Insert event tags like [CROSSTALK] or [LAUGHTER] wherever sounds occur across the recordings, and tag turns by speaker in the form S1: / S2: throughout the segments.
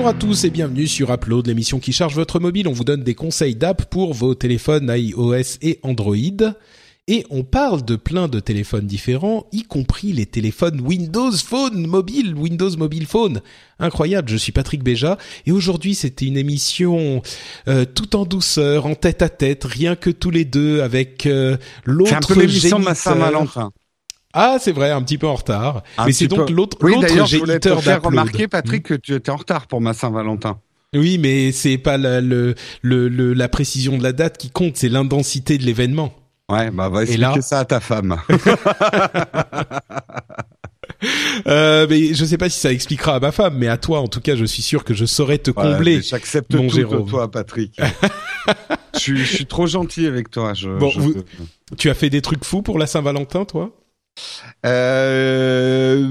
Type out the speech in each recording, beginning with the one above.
S1: Bonjour à tous et bienvenue sur Upload, l'émission qui charge votre mobile. On vous donne des conseils d'app pour vos téléphones iOS et Android. Et on parle de plein de téléphones différents, y compris les téléphones Windows Phone mobile, Windows Mobile Phone. Incroyable, je suis Patrick Béja et aujourd'hui c'était une émission euh, tout en douceur, en tête à tête, rien que tous les deux avec euh, l'autre
S2: C'est un peu l'émission de ma Saint-Valentin.
S1: Ah, c'est vrai, un petit peu en retard.
S2: Un
S1: Mais c'est donc
S2: peu.
S1: l'autre
S2: Oui,
S1: l'autre
S2: je voulais te faire remarquer, Patrick, que tu étais en retard pour ma Saint-Valentin.
S1: Oui, mais c'est pas la, le, le, le- la précision de la date qui compte, c'est l'intensité de l'événement.
S2: Ouais, bah va expliquer
S1: là
S2: ça à ta femme. [LAUGHS]
S1: Euh, mais je sais pas si ça expliquera à ma femme, mais à toi, en tout cas, je suis sûr que je saurais te combler.
S2: J'accepte tout
S1: Jérôme.
S2: de toi, Patrick. [LAUGHS] je, suis, je suis trop gentil avec toi. Je,
S1: Bon,
S2: je-
S1: vous- Tu as fait des trucs fous pour la Saint-Valentin, toi?
S2: Euh,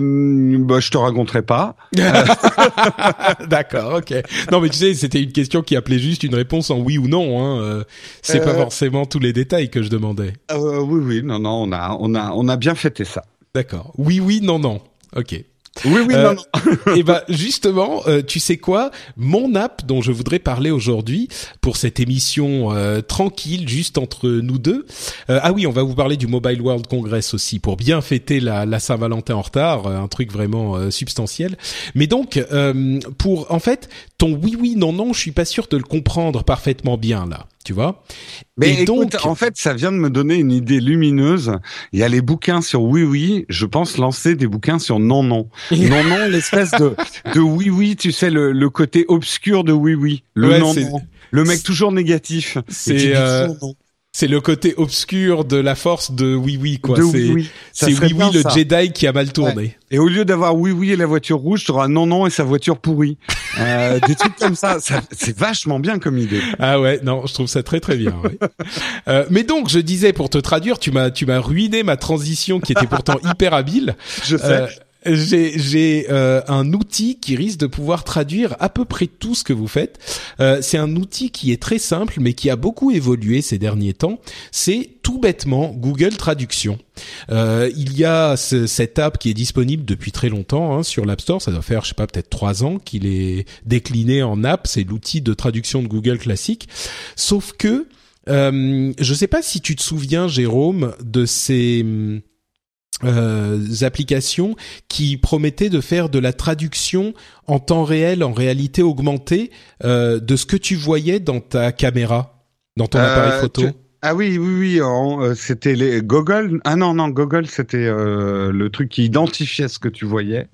S2: bah, je te raconterai pas. [LAUGHS]
S1: D'accord, ok. Non, mais tu sais, c'était une question qui appelait juste une réponse en oui ou non. Hein. euh, C'est pas
S2: Euh.
S1: forcément tous les détails que je demandais.
S2: Euh, oui, oui, non, non, on a, on a, on a bien fêté ça.
S1: D'accord. Oui, oui, non, non. Ok.
S2: Oui, oui,
S1: Euh,
S2: non, non. [LAUGHS]
S1: Et ben justement, euh, tu sais quoi? Mon app dont je voudrais parler aujourd'hui pour cette émission euh, tranquille, juste entre nous deux. euh, ah oui, on va vous parler du Mobile World Congress aussi pour bien fêter la, la Saint-Valentin en retard, euh, un truc vraiment euh, substantiel. Mais donc, euh, pour en fait, ton oui oui non non, je suis pas sûr de le comprendre parfaitement bien là. Tu vois?
S2: Mais
S1: Et
S2: écoute,
S1: donc-
S2: en fait, ça vient de me donner une idée lumineuse. Il y a les bouquins sur oui, oui. Je pense lancer des bouquins sur non, non. [LAUGHS] non, non, l'espèce de, de oui, oui, tu sais, le, le côté obscur de oui, oui. Le
S1: Ouais,
S2: non, non. Le mec toujours négatif.
S1: C'est, euh,
S2: non.
S1: C'est le côté obscur de la force de oui oui quoi. C'est
S2: oui, oui.
S1: Oui oui le
S2: ça.
S1: Jedi qui a mal tourné.
S2: Et au lieu d'avoir oui, oui et la voiture rouge, tu auras non, non et sa voiture pourrie. Euh, [LAUGHS] des trucs comme ça. ça c'est vachement bien comme idée.
S1: Ah ouais, non, je trouve ça très très bien. ouais. [LAUGHS] Euh, mais donc, je disais pour te traduire, tu m'as tu m'as ruiné ma transition qui était pourtant [LAUGHS] hyper habile.
S2: Je sais.
S1: Euh, j'ai euh, un outil qui risque de pouvoir traduire à peu près tout ce que vous faites. Euh, c'est un outil qui est très simple, mais qui a beaucoup évolué ces derniers temps. C'est tout bêtement Google Traduction. Euh, il y a ce- cette app qui est disponible depuis très longtemps hein, sur l'App Store. Ça doit faire, je sais pas, peut-être trois ans qu'il est décliné en app. C'est l'outil de traduction de Google classique. Sauf que euh, je sais pas si tu te souviens, Jérôme, de ces hum, euh, applications qui promettaient de faire de la traduction en temps réel, en réalité augmentée, euh, de ce que tu voyais dans ta caméra, dans ton
S2: Euh,
S1: appareil photo.
S2: tu- Ah oui, oui, oui. euh, c'était les Google. Ah non, non, Google, c'était euh, le truc qui identifiait ce que tu voyais.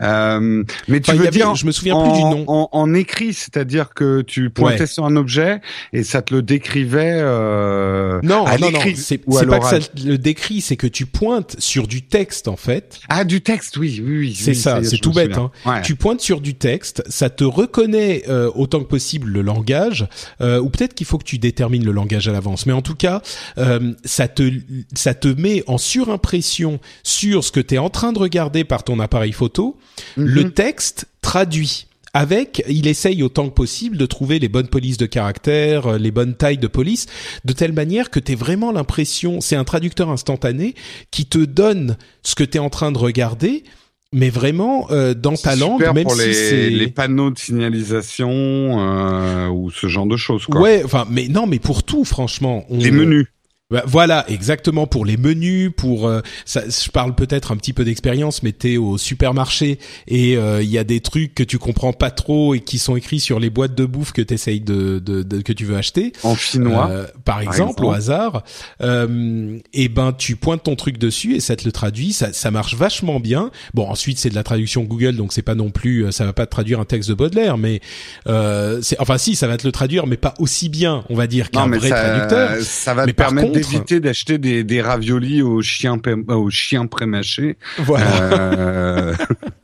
S2: Euh, mais tu
S1: Enfin,
S2: veux
S1: avait-
S2: dire
S1: je me souviens
S2: en,
S1: plus du nom.
S2: En, en écrit, c'est-à-dire que tu pointais
S1: Ouais.
S2: sur un objet et ça te le décrivait. Euh,
S1: Non,
S2: à
S1: non, non, c'est pas que ça le décrit, c'est que tu pointes sur du texte en fait.
S2: Ah, du texte, oui, oui, oui.
S1: C'est
S2: oui,
S1: ça, c'est tout bête.
S2: Ouais.
S1: Tu pointes sur du texte, ça te reconnaît euh, autant que possible le langage, euh, ou peut-être qu'il faut que tu détermines le langage à l'avance. Mais en tout cas, euh, ça te ça te met en surimpression sur ce que tu es en train de regarder par ton appareil photo,
S2: Mhm.
S1: le texte traduit. Avec, il essaye autant que possible de trouver les bonnes polices de caractères, euh, les bonnes tailles de police, de telle manière que tu as vraiment l'impression, c'est un traducteur instantané qui te donne ce que tu es en train de regarder, mais vraiment euh, dans ta langue,
S2: super
S1: même
S2: pour
S1: si
S2: les,
S1: c'est
S2: les panneaux de signalisation euh, ou ce genre de choses. Quoi.
S1: ouais, enfin, mais non, mais pour tout, franchement, on-
S2: Les menus.
S1: Bah, voilà, exactement pour les menus, pour euh, ça, je parle peut-être un petit peu d'expérience, mais t'es au supermarché et euh, il y a des trucs que tu comprends pas trop et qui sont écrits sur les boîtes de bouffe que t'essayes de, de, de- que tu veux acheter.
S2: En chinois.
S1: Euh, par exemple,
S2: exemple.
S1: au hasard, euh, et ben tu pointes ton truc dessus et ça te le traduit. Ça, ça marche vachement bien. Bon, ensuite c'est de la traduction Google, donc c'est pas non plus, euh, ça va pas te traduire un texte de Baudelaire, mais euh, c'est, enfin si, ça va te le traduire, mais pas aussi bien, on va dire, qu'un vrai
S2: ça,
S1: traducteur.
S2: ça va
S1: Mais
S2: te permettre d'éviter d'acheter des, des raviolis aux chiens, aux chiens prémâchés.
S1: Voilà.
S2: Euh,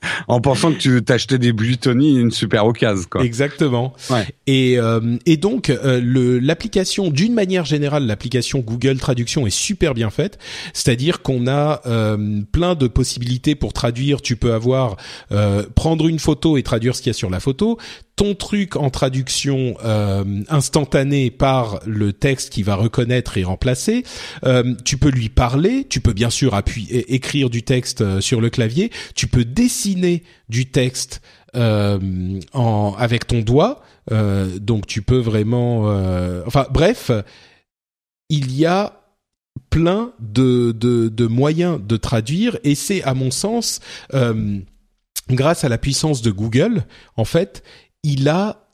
S2: [LAUGHS] en pensant que tu t'achetais des Buitoni une super occasion quoi.
S1: Exactement. Et euh, et donc euh, le l'application d'une manière générale l'application Google Traduction est super bien faite, c'est-à-dire qu'on a euh, plein de possibilités pour traduire, tu peux avoir prendre une photo et traduire ce qu'il y a sur la photo, ton truc en traduction euh, instantanée par le texte qui va reconnaître et remplacer. Euh, tu peux lui parler, tu peux bien sûr appuyer, écrire du texte euh, sur le clavier, tu peux du texte en, avec ton doigt. donc tu peux vraiment, enfin bref, il y a plein de, de, moyens de traduire et c'est à mon sens grâce à la puissance de Google, en fait, il a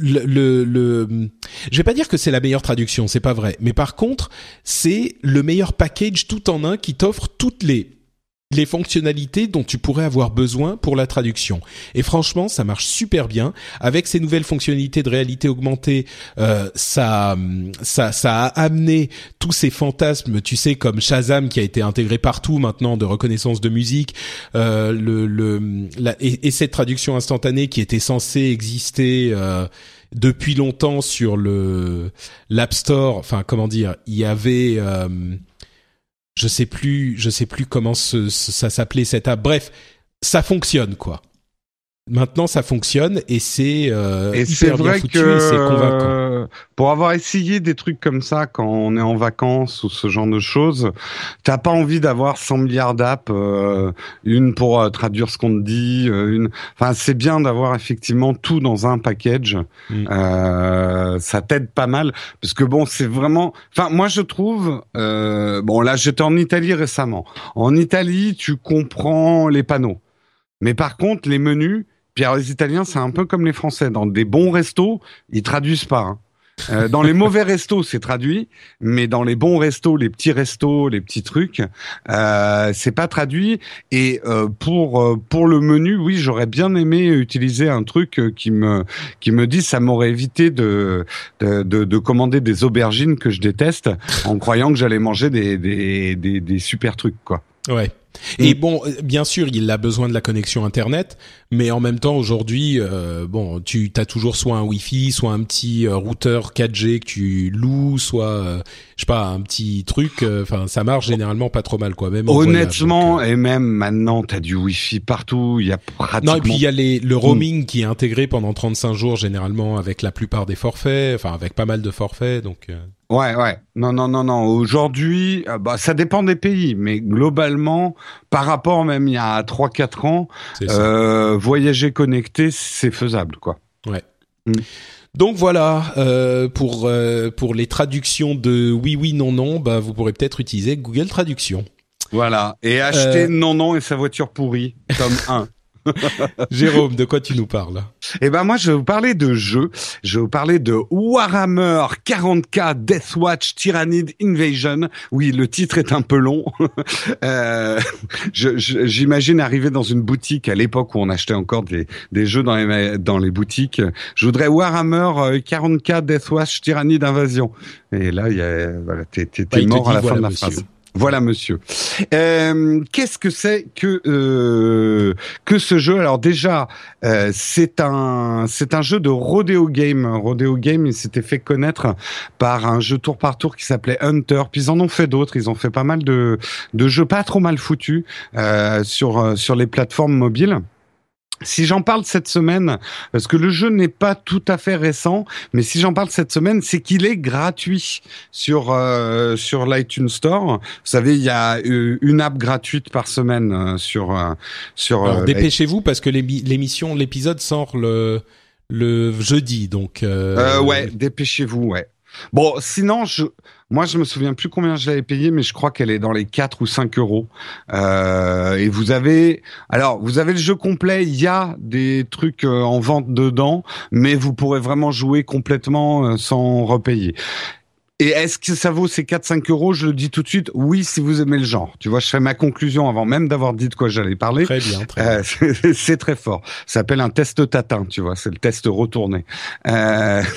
S1: le, le, je vais pas dire que c'est la meilleure traduction, c'est pas vrai, mais par contre, c'est le meilleur package tout en un qui t'offre toutes les les fonctionnalités dont tu pourrais avoir besoin pour la traduction. Et franchement, ça marche super bien. Avec ces nouvelles fonctionnalités de réalité augmentée, euh, ça, a amené tous ces fantasmes, tu sais, comme Shazam qui a été intégré partout maintenant de reconnaissance de musique, euh, et, cette traduction instantanée qui était censée exister. Euh, depuis longtemps sur le l'App Store, enfin comment dire, il y avait euh, je sais plus, je sais plus comment ça s'appelait cette app. Bref, ça fonctionne quoi. Maintenant, ça fonctionne et c'est euh, foutu et c'est convaincant. Euh,
S2: pour avoir essayé des trucs comme ça quand on est en vacances ou ce genre de choses, t'as pas envie d'avoir 100 milliards d'apps, euh, une pour euh, traduire ce qu'on te dit, une. Enfin, c'est bien d'avoir effectivement tout dans un package. Mm. ça t'aide pas mal parce que bon, c'est vraiment. Enfin, moi je trouve. bon, là, j'étais en Italie récemment. En Italie, tu comprends les panneaux. Mais par contre, les menus, Pierre, les Italiens, c'est un peu comme les Français. Dans des bons restos, ils traduisent pas. Hein. Euh, dans les [LAUGHS] mauvais restos, c'est traduit, mais dans les bons restos, les petits restos, les petits trucs, euh, c'est pas traduit. Et euh, pour euh, pour le menu, oui, j'aurais bien aimé utiliser un truc qui me qui me dit ça m'aurait évité de de, de de, commander des aubergines que je déteste en croyant que j'allais manger des, des des des super trucs quoi.
S1: Ouais. Et bon, bien sûr, il a besoin de la connexion internet, mais en même temps, aujourd'hui, euh, bon, tu as toujours soit un Wi-Fi, soit un petit euh, routeur 4G que tu loues, soit, euh, je sais pas, un petit truc. Enfin, ça marche généralement pas trop mal, quoi. Même
S2: honnêtement, et même maintenant, t'as du Wi-Fi partout. Il y a pratiquement. Non, et
S1: puis il y a les, le roaming qui est intégré pendant 35 jours généralement avec la plupart des forfaits, enfin avec pas mal de forfaits, donc.
S2: Ouais, ouais. Non, non, non, non. Aujourd'hui, euh, bah, ça dépend des pays, mais globalement, par rapport même il y a 3-4 ans, euh, voyager connecté, c'est faisable, quoi.
S1: Ouais. Mm. Donc voilà, euh, pour euh, pour les traductions de oui, oui, non, non, bah vous pourrez peut-être utiliser Google Traduction.
S2: Voilà, et acheter non, non et sa voiture pourrie, comme 1. [LAUGHS]
S1: Jérôme, de quoi tu nous parles?
S2: Eh ben moi, je vais vous parler de jeux. Je vais vous parler de Warhammer 40K Deathwatch Tyrannid Invasion. Oui, le titre est un peu long. [LAUGHS] euh, J'imagine arriver dans une boutique à l'époque où on achetait encore des, des jeux dans les, dans les boutiques. Je voudrais Warhammer 40K euh, Deathwatch Tyrannid Invasion. Et là, il y a, voilà, t'es bah, mort à la fin de la phrase. Voilà, monsieur. Euh, Qu'est-ce que c'est que euh, que ce jeu? Alors déjà, euh, c'est un c'est un jeu de rodeo game. Rodeo game, il s'était fait connaître par un jeu tour par tour qui s'appelait Hunter. Puis ils en ont fait d'autres. Ils ont fait pas mal de de jeux pas trop mal foutus euh, sur sur les plateformes mobiles. Si j'en parle cette semaine, parce que le jeu n'est pas tout à fait récent, mais si j'en parle cette semaine, c'est qu'il est gratuit sur euh, sur l'iTunes Store. Vous savez, il y a euh, une app gratuite par semaine euh, sur euh, sur.
S1: Alors, dépêchez-vous parce que l'émission, l'épisode sort le le jeudi, donc.
S2: ouais, dépêchez-vous, ouais. Bon, sinon, je, moi, je me souviens plus combien je l'avais payé, mais je crois qu'elle est dans les 4 ou 5 euros. Euh, et vous avez, alors, vous avez le jeu complet. Il y a des trucs euh, en vente dedans, mais vous pourrez vraiment jouer complètement euh, sans repayer. Et est-ce que ça vaut ces 4-5 euros? Je le dis tout de suite, oui, si vous aimez le genre. Tu vois, je fais ma conclusion avant même d'avoir dit de quoi j'allais parler.
S1: Très bien, très bien.
S2: c'est très fort. Ça s'appelle un test tatin, tu vois, c'est le test retourné. Euh... [LAUGHS]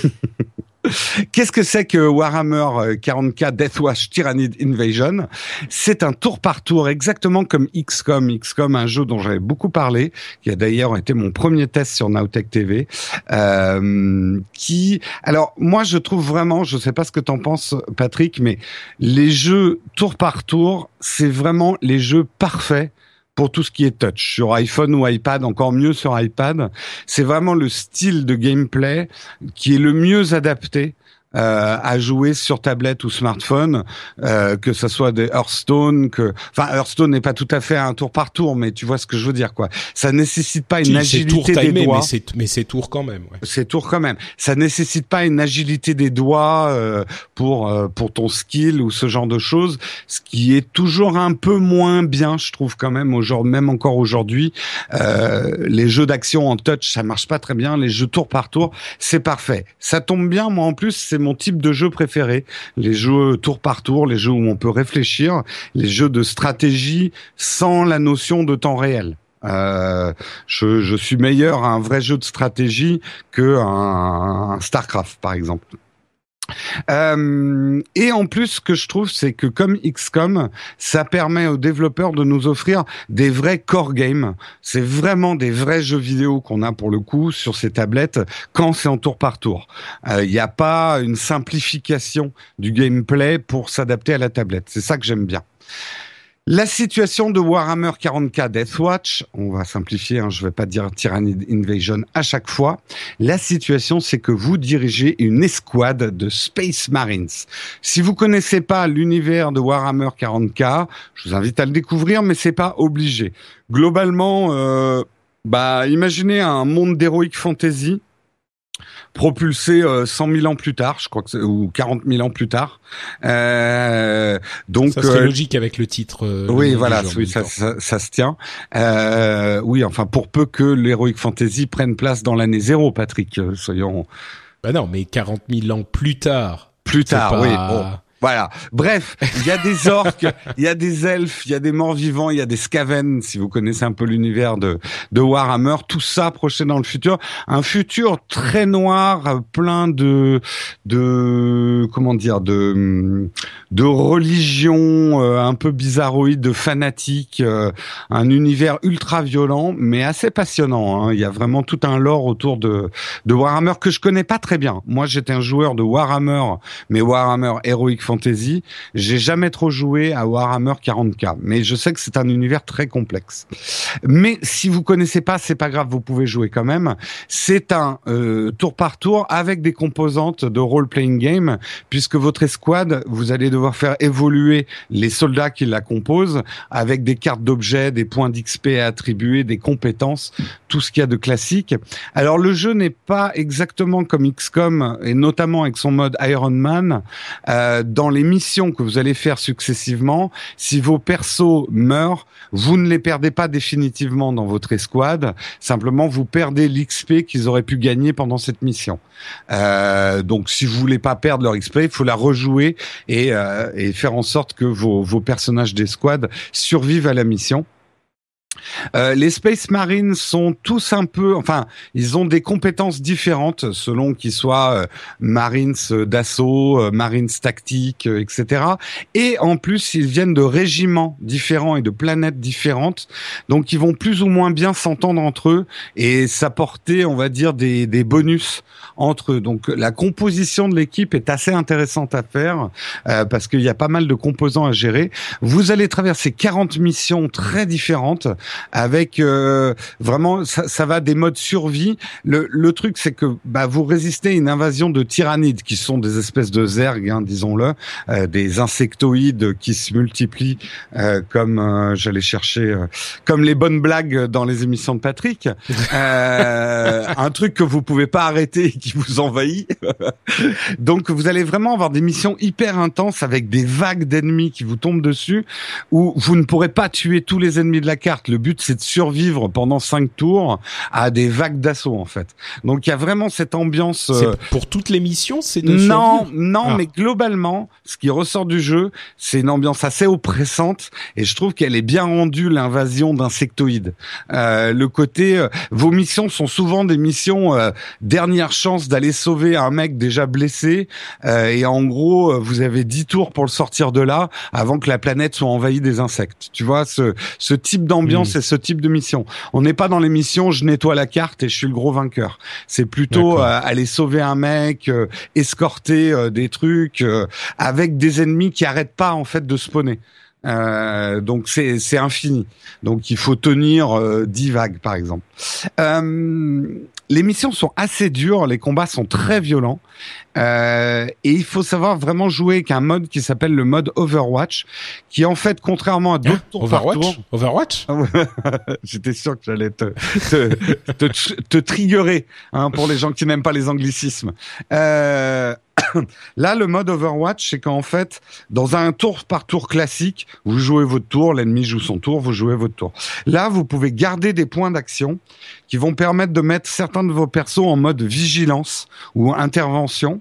S2: Qu'est-ce que c'est que Warhammer 40K Deathwatch Tyrannid Invasion? C'est un tour par tour, exactement comme XCOM. XCOM, un jeu dont j'avais beaucoup parlé, qui a d'ailleurs été mon premier test sur Nowtech TV. Euh, qui, alors moi je trouve vraiment, je sais pas ce que t'en penses Patrick, mais les jeux tour par tour, c'est vraiment les jeux parfaits pour tout ce qui est touch sur iPhone ou iPad, encore mieux sur iPad. C'est vraiment le style de gameplay qui est le mieux adapté euh, à jouer sur tablette ou smartphone, euh, que ce soit des Hearthstone, que enfin Hearthstone n'est pas tout à fait un tour par tour, mais tu vois ce que je veux dire quoi. Ça nécessite pas une agilité des doigts,
S1: mais c'est tour quand même. Ouais.
S2: C'est tour quand même. Ça nécessite pas une agilité des doigts euh, pour euh, pour ton skill ou ce genre de choses, ce qui est toujours un peu moins bien, je trouve quand même aujourd'hui, même encore aujourd'hui. Euh, les jeux d'action en touch, ça marche pas très bien. Les jeux tour par tour, c'est parfait. Ça tombe bien, moi en plus, c'est mon type de jeu préféré. Les jeux tour par tour, les jeux où on peut réfléchir, les jeux de stratégie sans la notion de temps réel. Euh, je, suis meilleur à un vrai jeu de stratégie que un Starcraft, par exemple. Euh, et en plus, ce que je trouve, c'est que comme XCOM, ça permet aux développeurs de nous offrir des vrais core games. C'est vraiment des vrais jeux vidéo qu'on a pour le coup sur ces tablettes quand c'est en tour par tour. Il euh, n'y a pas une simplification du gameplay pour s'adapter à la tablette. C'est ça que j'aime bien. La situation de Warhammer 40k Deathwatch, on va simplifier, hein, je ne vais pas dire Tyrannid Invasion à chaque fois. La situation, c'est que vous dirigez une escouade de Space Marines. Si vous connaissez pas l'univers de Warhammer 40k, je vous invite à le découvrir, mais c'est pas obligé. Globalement, euh, bah, imaginez un monde d'heroic fantasy propulsé euh, 100 000 ans plus tard, je crois que ou 40 000 ans plus tard. Euh, donc
S1: ça serait euh, logique avec le titre. Euh,
S2: oui, voilà, oui, ça, ça, ça, se tient. Euh, oui, enfin pour peu que l'heroic fantasy prenne place dans l'année zéro, Patrick, soyons.
S1: Bah non, mais 40 000 ans plus tard.
S2: Plus tard, oui. Bon. Voilà. Bref, il y a des orques, [LAUGHS] il y a des elfes, il y a des morts vivants, il y a des skaven, si vous connaissez un peu l'univers de, de Warhammer. Tout ça projeté dans le futur. Un futur très noir, plein de, de, comment dire, de, de religions euh, un peu bizarroïdes, de fanatiques, euh, un univers ultra violent, mais assez passionnant. Hein. Il y a vraiment tout un lore autour de, de Warhammer que je connais pas très bien. Moi, j'étais un joueur de Warhammer, mais Warhammer Heroic fantasy. J'ai jamais trop joué à Warhammer 40k, mais je sais que c'est un univers très complexe. Mais si vous connaissez pas, c'est pas grave, vous pouvez jouer quand même. C'est un euh, tour par tour avec des composantes de role-playing game, puisque votre escouade, vous allez devoir faire évoluer les soldats qui la composent avec des cartes d'objets, des points d'XP à attribuer, des compétences, tout ce qu'il y a de classique. Alors le jeu n'est pas exactement comme XCOM et notamment avec son mode Iron Man. Euh, dans les missions que vous allez faire successivement, si vos persos meurent, vous ne les perdez pas définitivement dans votre escouade. Simplement, vous perdez l'XP qu'ils auraient pu gagner pendant cette mission. Euh, donc, si vous voulez pas perdre leur XP, il faut la rejouer et, euh, faire en sorte que vos personnages d'escouade survivent à la mission. Euh, les Space Marines sont tous un peu, enfin, ils ont des compétences différentes selon qu'ils soient euh, Marines d'assaut, euh, Marines tactiques, euh, etc. Et en plus, ils viennent de régiments différents et de planètes différentes, donc ils vont plus ou moins bien s'entendre entre eux et s'apporter, on va dire, des, des bonus entre eux. Donc la composition de l'équipe est assez intéressante à faire parce qu'il y a pas mal de composants à gérer. Vous allez traverser 40 missions très différentes avec euh, vraiment ça, ça, va des modes survie. Le, le truc c'est que bah, vous résistez à une invasion de tyrannides qui sont des espèces de zergs, hein, disons-le, euh, des insectoïdes qui se multiplient euh, comme euh, j'allais chercher euh, comme les bonnes blagues dans les émissions de Patrick. [LAUGHS] un truc que vous pouvez pas arrêter et qui vous envahit. [LAUGHS] Donc vous allez vraiment avoir des missions hyper intenses avec des vagues d'ennemis qui vous tombent dessus où vous ne pourrez pas tuer tous les ennemis de la carte. Le but c'est de survivre pendant cinq tours à des vagues d'assaut en fait. Donc il y a vraiment cette ambiance.
S1: Euh, pour toutes les missions, c'est de
S2: non, non, ah. mais globalement, ce qui ressort du jeu, c'est une ambiance assez oppressante et je trouve qu'elle est bien rendue l'invasion d'insectoïdes. Euh, le côté, euh, vos missions sont souvent des missions euh, dernière chance d'aller sauver un mec déjà blessé et en gros vous avez 10 tours pour le sortir de là avant que la planète soit envahie des insectes. Tu vois ce, ce type d'ambiance hmm. et ce type de mission. On n'est pas dans les missions je nettoie la carte et je suis le gros vainqueur. C'est plutôt aller sauver un mec, escorter des trucs avec des ennemis qui arrêtent pas en fait de spawner. Euh, donc c'est c'est infini. Donc il faut tenir euh, 10 vagues par exemple. Euh, les missions sont assez dures, les combats sont très violents. Euh, et il faut savoir vraiment jouer avec un mode qui s'appelle le mode Overwatch, qui en fait, contrairement à d'autres hein tours
S1: Overwatch
S2: par tour,
S1: Overwatch? [LAUGHS]
S2: J'étais sûr que j'allais te te, te, te triggerer hein, pour les gens qui n'aiment pas les anglicismes. Euh, [COUGHS] Là, le mode Overwatch, c'est qu'en fait, dans un tour par tour classique, vous jouez votre tour, l'ennemi joue son tour, vous jouez votre tour. Là, vous pouvez garder des points d'action qui vont permettre de mettre certains de vos persos en mode vigilance ou intervention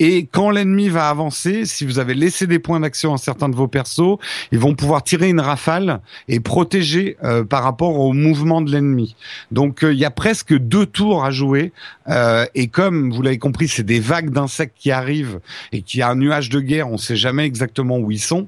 S2: et quand l'ennemi va avancer, si vous avez laissé des points d'action à certains de vos persos, ils vont pouvoir tirer une rafale et protéger euh, par rapport au mouvement de l'ennemi. Donc euh, il y a presque deux tours à jouer. Euh, et comme vous l'avez compris, c'est des vagues d'insectes qui arrivent et qu'il y a un nuage de guerre, on ne sait jamais exactement où ils sont.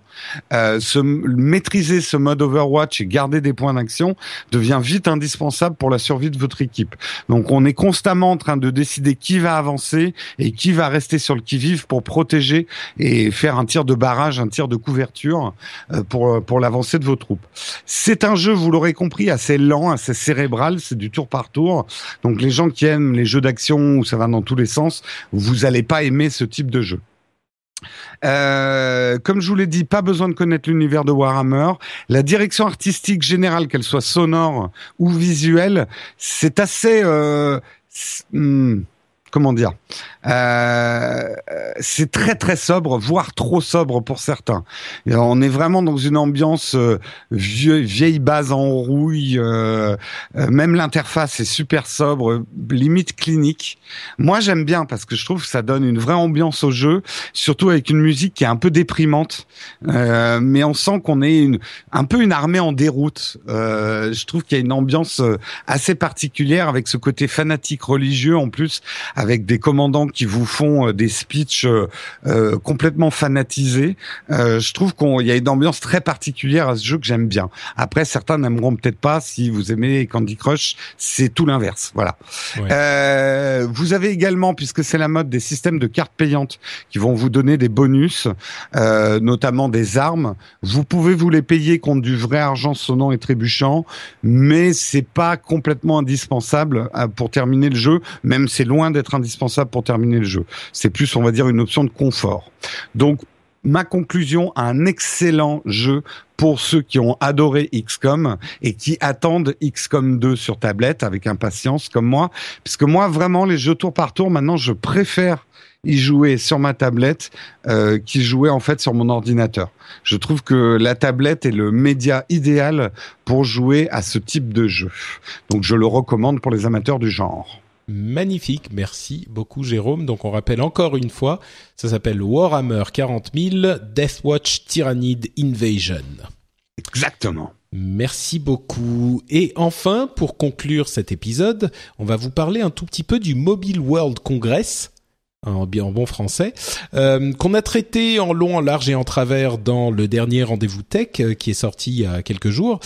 S2: se, maîtriser ce mode Overwatch et garder des points d'action devient vite indispensable pour la survie de votre équipe. Donc on est constamment en train de décider qui va avancer et qui va rester sur le qui-vive pour protéger et faire un tir de barrage, un tir de couverture euh, pour, pour l'avancée de vos troupes. C'est un jeu, vous l'aurez compris, assez lent, assez cérébral, c'est du tour par tour. Donc les gens qui aiment les jeux d'action où ça va dans tous les sens, vous allez pas aimer ce type de jeu. Euh, comme je vous l'ai dit, pas besoin de connaître l'univers de Warhammer. La direction artistique générale, qu'elle soit sonore ou visuelle, c'est assez... Euh, hmm, comment dire euh, c'est très très sobre, voire trop sobre pour certains. On est vraiment dans une ambiance euh, vieille base en rouille. Euh, euh, même l'interface est super sobre, limite clinique. Moi j'aime bien parce que je trouve que ça donne une vraie ambiance au jeu, surtout avec une musique qui est un peu déprimante, mais on sent qu'on est une, un peu une armée en déroute. je trouve qu'il y a une ambiance assez particulière avec ce côté fanatique religieux en plus, avec des commandants qui vous font euh, des speeches euh, euh, complètement fanatisés. je trouve qu'il y a une ambiance très particulière à ce jeu que j'aime bien. Après, certains n'aimeront peut-être pas si vous aimez Candy Crush, c'est tout l'inverse. Voilà. vous avez également, puisque c'est la mode, des systèmes de cartes payantes qui vont vous donner des bonus, notamment des armes. Vous pouvez vous les payer contre du vrai argent sonnant et trébuchant, mais c'est pas complètement indispensable pour terminer le jeu. Même c'est loin d'être indispensable pour terminer le jeu. C'est plus, on va dire, une option de confort. Donc, ma conclusion, un excellent jeu pour ceux qui ont adoré XCOM et qui attendent XCOM 2 sur tablette avec impatience comme moi. Puisque moi, vraiment, les jeux tour par tour, maintenant, je préfère y jouer sur ma tablette euh, qui jouer en fait sur mon ordinateur. Je trouve que la tablette est le média idéal pour jouer à ce type de jeu. Donc je le recommande pour les amateurs du genre
S1: magnifique. Merci beaucoup Jérôme. Donc on rappelle encore une fois, ça s'appelle Warhammer 40 000 Deathwatch Tyrannid Invasion.
S2: Exactement.
S1: Merci beaucoup. Et enfin, pour conclure cet épisode, on va vous parler un tout petit peu du Mobile World Congress en bien bon français, euh, qu'on a traité en long, en large et en travers dans le dernier rendez-vous tech euh, qui est sorti il y a quelques jours.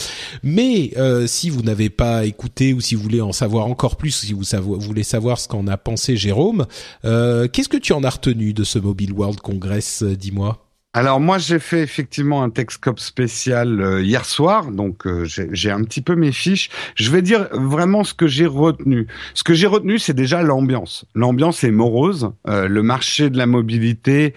S1: Mais euh, si vous n'avez pas écouté ou si vous voulez en savoir encore plus, si vous, vous voulez savoir ce qu'en a pensé Jérôme, qu'est-ce que tu en as retenu de ce Mobile World Congress Dis-moi?
S2: Alors moi j'ai fait effectivement un Texcop spécial euh, hier soir, donc euh, j'ai un petit peu mes fiches. Je vais dire vraiment ce que j'ai retenu. Ce que j'ai retenu c'est déjà l'ambiance. L'ambiance est morose. Euh, le marché de la mobilité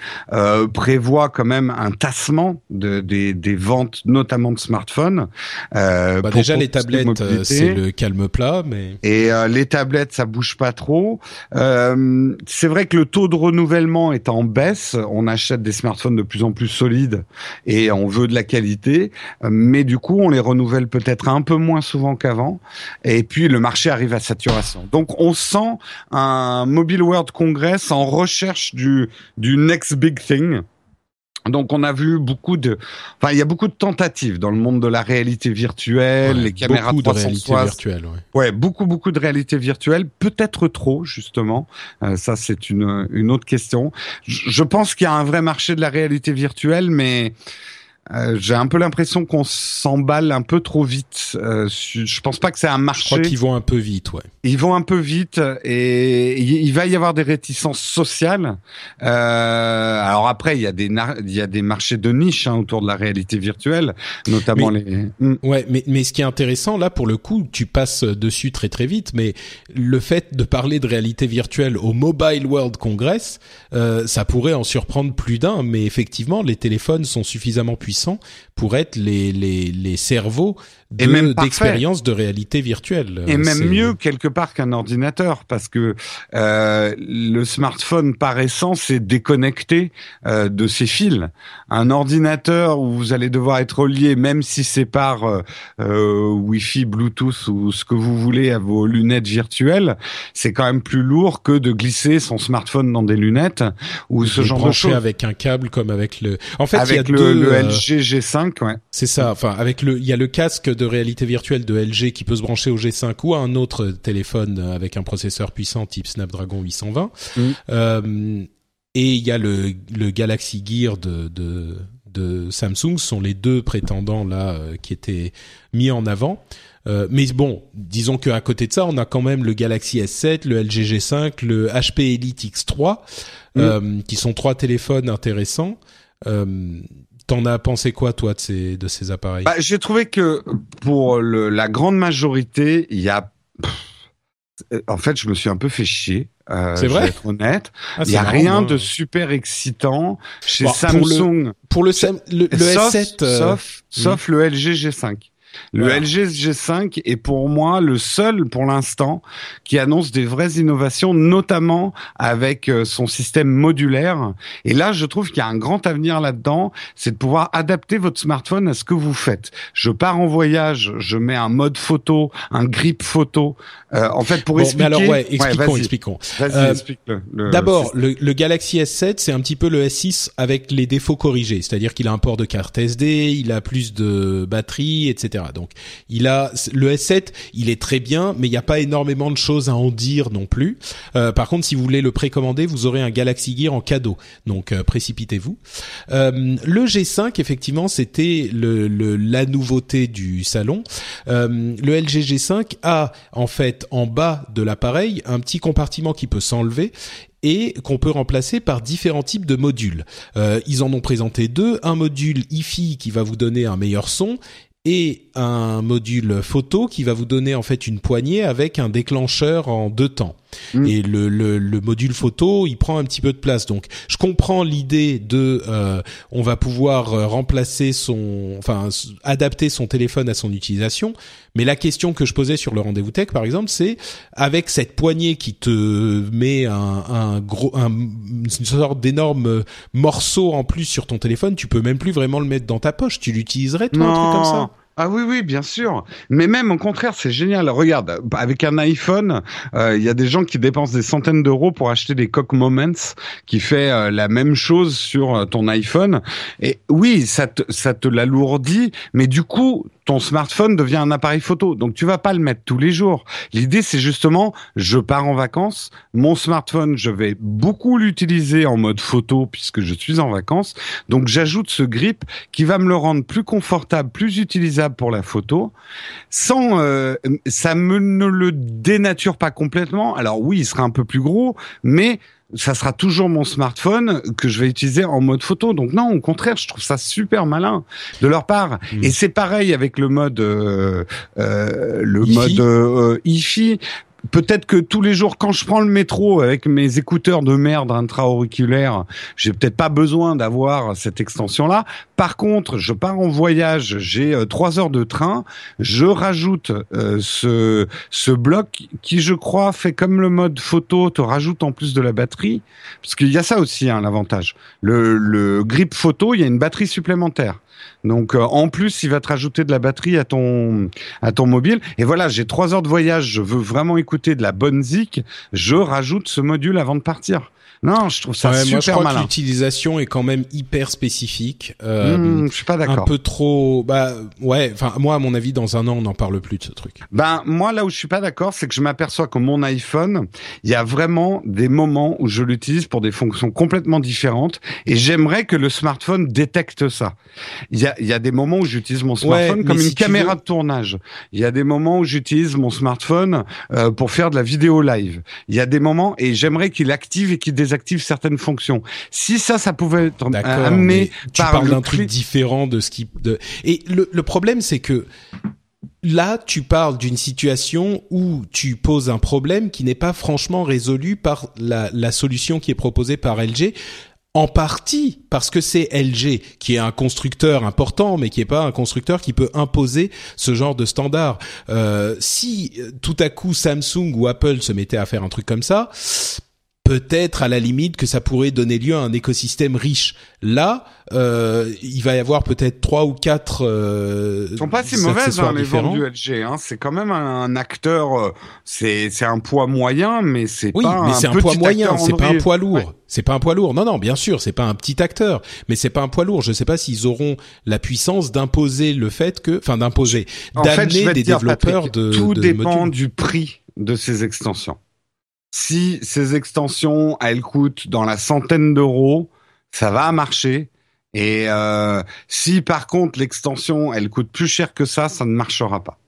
S2: prévoit quand même un tassement de, des, des ventes, notamment de smartphones.
S1: Bah déjà les tablettes c'est le calme plat, mais
S2: et les tablettes ça bouge pas trop. c'est vrai que le taux de renouvellement est en baisse. On achète des smartphones de plus en plus solides et on veut de la qualité, mais du coup on les renouvelle peut-être un peu moins souvent qu'avant. Et puis le marché arrive à saturation. Donc on sent un Mobile World Congress en recherche du du next big thing. Donc on a vu beaucoup de, enfin il y a beaucoup de tentatives dans le monde de la réalité virtuelle, les caméras
S1: beaucoup de réalité virtuelle.
S2: Ouais. ouais. beaucoup beaucoup de réalité virtuelle, peut-être trop justement. Euh, ça c'est une une autre question. je pense qu'il y a un vrai marché de la réalité virtuelle, mais euh, j'ai un peu l'impression qu'on s'emballe un peu trop vite. Euh, je pense pas que c'est un marché. Je
S1: crois qu'ils vont un peu vite, ouais.
S2: Ils vont un peu vite et il va y avoir des réticences sociales. Euh, alors après, il y a des il y a des marchés de niche hein, autour de la réalité virtuelle, notamment les.
S1: Hmm. Ouais, mais mais ce qui est intéressant là, pour le coup, tu passes dessus très très vite, mais le fait de parler de réalité virtuelle au Mobile World Congress, euh, ça pourrait en surprendre plus d'un. Mais effectivement, les téléphones sont suffisamment puissants pour être les, les, les cerveaux d'expérience de, réalité virtuelle.
S2: Et même mieux quelque part qu'un ordinateur, parce que euh, le smartphone par essence est déconnecté euh, de ses fils. Un ordinateur où vous allez devoir être relié, même si c'est par euh, euh, Wi-Fi, Bluetooth ou ce que vous voulez à vos lunettes virtuelles, c'est quand même plus lourd que de glisser son smartphone dans des lunettes ou ce genre de choses.
S1: avec un câble comme avec le. En fait,
S2: avec
S1: il y a
S2: le,
S1: deux,
S2: le LG G5, ouais.
S1: C'est ça. Enfin, avec le, il y a le casque de réalité virtuelle de LG qui peut se brancher au G5 ou à un autre téléphone avec un processeur puissant type Snapdragon 820. Mm. Euh, et il y a le, le Galaxy Gear de, de, de Samsung, sont les deux prétendants là euh, qui étaient mis en avant. Euh, mais bon, disons qu'à côté de ça, on a quand même le Galaxy S7, le LG G5, le HP Elite X3, mm. euh, qui sont trois téléphones intéressants. Euh, T'en as pensé quoi, toi, de ces, de ces appareils?
S2: Bah, J'ai trouvé que pour le, la grande majorité, il y a... en fait, je me suis un peu fait chier. Euh,
S1: c'est vrai?
S2: Être honnête, ah, il y a rien de super excitant chez Samsung.
S1: Pour le, pour le, le, S7,
S2: euh, sauf, sauf le LG G5. Le LG G5 est pour moi le seul pour l'instant qui annonce des vraies innovations, notamment avec euh, son système modulaire. Et là, je trouve qu'il y a un grand avenir là-dedans, c'est de pouvoir adapter votre smartphone à ce que vous faites. Je pars en voyage, je mets un mode photo, un grip photo. Euh, en fait, pour expliquer.
S1: Mais alors ouais, expliquons, expliquons.
S2: Euh, explique
S1: D'abord, le, le, Galaxy S7, c'est un petit peu le S6 avec les défauts corrigés, c'est-à-dire qu'il a un port de carte SD, il a plus de batterie, etc. Donc il a le S7, il est très bien, mais il n'y a pas énormément de choses à en dire non plus. Euh, par contre, si vous voulez le précommander, vous aurez un Galaxy Gear en cadeau, donc euh, précipitez-vous. Euh, le G5, effectivement, c'était la nouveauté du salon. le LG G5 a en fait en bas de l'appareil un petit compartiment qui peut s'enlever et qu'on peut remplacer par différents types de modules. Ils en ont présenté deux, un module hi qui va vous donner un meilleur son et un module photo qui va vous donner en fait une poignée avec un déclencheur en deux temps. Mm. Et le, le, le, module photo, il prend un petit peu de place. Donc, je comprends l'idée de, euh, on va pouvoir euh, remplacer son, enfin, adapter son téléphone à son utilisation. Mais la question que je posais sur le rendez-vous tech, par exemple, c'est avec cette poignée qui te met un, un gros, un, une sorte d'énorme morceau en plus sur ton téléphone, tu peux même plus vraiment le mettre dans ta poche. Tu l'utiliserais toi un truc comme ça?
S2: Ah oui, oui, bien sûr. Mais même au contraire, c'est génial. Regarde, avec un iPhone, euh, il y a des gens qui dépensent des centaines d'euros pour acheter des Cock Moments qui fait euh, la même chose sur euh, ton iPhone. Et oui, ça te, ça te l'alourdit, mais du coup, ton smartphone devient un appareil photo. Donc tu vas pas le mettre tous les jours. L'idée c'est justement, je pars en vacances, mon smartphone, je vais beaucoup l'utiliser en mode photo puisque je suis en vacances. Donc j'ajoute ce grip qui va me le rendre plus confortable, plus utilisable pour la photo, sans euh, ça me ne le dénature pas complètement. Alors oui, il sera un peu plus gros, mais ça sera toujours mon smartphone que je vais utiliser en mode photo. Donc non, au contraire, je trouve ça super malin de leur part. Mm. Et c'est pareil avec le mode euh, euh le mode euh, peut-être que tous les jours, quand je prends le métro avec mes écouteurs de merde intra-auriculaires, j'ai peut-être pas besoin d'avoir cette extension-là. Par contre, je pars en voyage, j'ai euh, trois heures de train, je rajoute euh, ce, ce bloc qui, je crois, fait comme le mode photo, te rajoute en plus de la batterie, parce qu'il y a ça aussi, hein, l'avantage. Le, le grip photo, il y a une batterie supplémentaire. Donc euh, en plus, il va te rajouter de la batterie à ton à ton mobile. Et voilà, j'ai trois heures de voyage. Je veux vraiment écouter de la bonne zik. Je rajoute ce module avant de partir. Non, je trouve ça super
S1: moi je crois
S2: malin.
S1: que l'utilisation est quand même hyper spécifique. Euh,
S2: Hmm, je suis pas
S1: un
S2: d'accord.
S1: peu trop. Bah ouais. Enfin moi à mon avis dans un an on n'en parle plus de ce truc.
S2: Ben moi là où je suis pas d'accord, c'est que je m'aperçois que mon iPhone, il y a vraiment des moments où je l'utilise pour des fonctions complètement différentes et j'aimerais que le smartphone détecte ça. Il y a, y a des moments où j'utilise mon smartphone comme
S1: si
S2: une caméra
S1: veux-
S2: de tournage. Il y a des moments où j'utilise mon smartphone euh, pour faire de la vidéo live. Il y a des moments et j'aimerais qu'il active et qu'il désactive certaines fonctions. Si ça, ça pouvait être amené
S1: tu
S2: par
S1: parles
S2: le
S1: d'un truc différent de ce qui. De... Et le, le problème c'est que là tu parles d'une situation où tu poses un problème qui n'est pas franchement résolu par la, la solution qui est proposée par LG. En partie parce que c'est LG qui est un constructeur important, mais qui est pas un constructeur qui peut imposer ce genre de standard. Euh, si euh, tout à coup Samsung ou Apple se mettaient à faire un truc comme ça, peut-être à la limite que ça pourrait donner lieu à un écosystème riche. Là, euh, il va y avoir peut-être trois ou quatre. Euh,
S2: Ils sont pas si mauvaises hein, les
S1: différents.
S2: vendus LG. Hein. C'est quand même un, acteur. euh, C'est c'est un poids moyen, mais c'est
S1: Oui,
S2: pas
S1: mais c'est un poids moyen, c'est pas un poids lourd.
S2: Ouais.
S1: C'est pas un poids lourd. Non, non, bien sûr, c'est pas un petit acteur, mais c'est pas un poids lourd. Je sais pas s'ils auront la puissance d'imposer le fait que, enfin, d'imposer, d'amener des
S2: dire,
S1: développeurs
S2: Patrick,
S1: de.
S2: Tout
S1: de
S2: dépend
S1: modules.
S2: du prix de ces extensions. Si ces extensions, elles coûtent dans la centaine d'euros, ça va marcher. Et euh, si par contre l'extension, elle coûte plus cher que ça, ça ne marchera pas.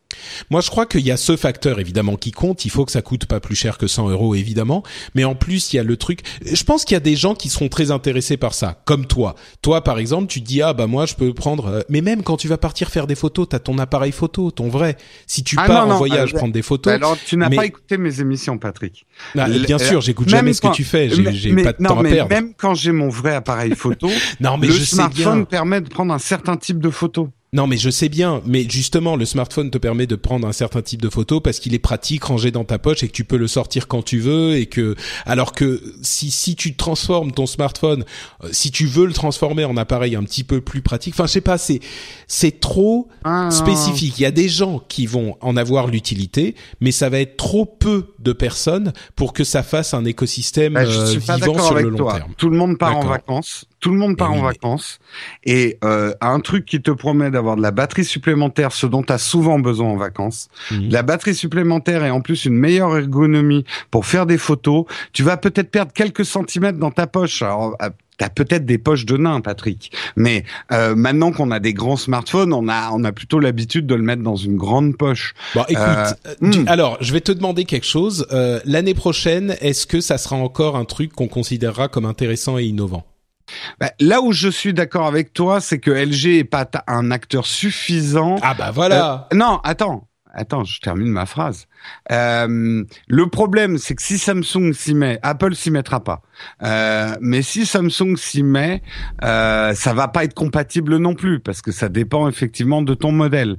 S1: Moi, je crois qu'il y a ce facteur évidemment qui compte. Il faut que ça coûte pas plus cher que 100 euros évidemment, mais en plus il y a le truc. Je pense qu'il y a des gens qui seront très intéressés par ça, comme toi. Toi, par exemple, tu te dis ah bah moi je peux prendre. euh, Mais même quand tu vas partir faire des photos, t'as ton appareil photo, ton vrai. Si tu
S2: Ah
S1: pars
S2: non,
S1: en voyage
S2: euh,
S1: prendre des photos,
S2: Alors tu n'as
S1: mais-
S2: pas écouté mes émissions, Patrick.
S1: ah,
S2: le-
S1: bien sûr, j'écoute
S2: même
S1: jamais ce que tu fais. J'ai pas de
S2: non,
S1: temps à
S2: mais
S1: perdre.
S2: Même quand j'ai mon vrai appareil photo, [LAUGHS]
S1: Non, mais
S2: le
S1: je sais
S2: smartphone
S1: bien.
S2: permet de prendre un certain type de photo.
S1: Non, mais je sais bien. Mais justement, le smartphone te permet de prendre un certain type de photo parce qu'il est pratique, rangé dans ta poche et que tu peux le sortir quand tu veux et que, alors que si, si tu transformes ton smartphone, euh, si tu veux le transformer en appareil un petit peu plus pratique, enfin, je sais pas, c'est, c'est trop
S2: Ah,
S1: spécifique. Il y a des gens qui vont en avoir l'utilité, mais ça va être trop peu de personnes pour que ça fasse un écosystème
S2: Bah, je
S1: euh,
S2: pas
S1: vivant sur
S2: avec
S1: le long
S2: toi.
S1: terme.
S2: Tout le monde part en vacances. Tout le monde part
S1: Eh oui,
S2: en vacances. Et euh, un truc qui te promet d'avoir de la batterie supplémentaire, ce dont tu as souvent besoin en vacances.
S1: Mhm.
S2: De La batterie supplémentaire et en plus une meilleure ergonomie pour faire des photos. Tu vas peut-être perdre quelques centimètres dans ta poche. Alors, euh, T'as peut-être des poches de nain, Patrick. Mais euh, maintenant qu'on a des grands smartphones, on a on a plutôt l'habitude de le mettre dans une grande poche.
S1: Bon, écoute,
S2: Euh, hmm.
S1: alors je vais te demander quelque chose. Euh, L'année prochaine, est-ce que ça sera encore un truc qu'on considérera comme intéressant et innovant?
S2: Bah, là où je suis d'accord avec toi, c'est que LG est pas un acteur suffisant
S1: Ah bah voilà.
S2: Euh, non, attends. Attends, je termine ma phrase. Euh, le problème, c'est que si Samsung s'y met, Apple s'y mettra pas. Euh, mais si Samsung s'y met, euh, ça va pas être compatible non plus parce que ça dépend effectivement de ton modèle.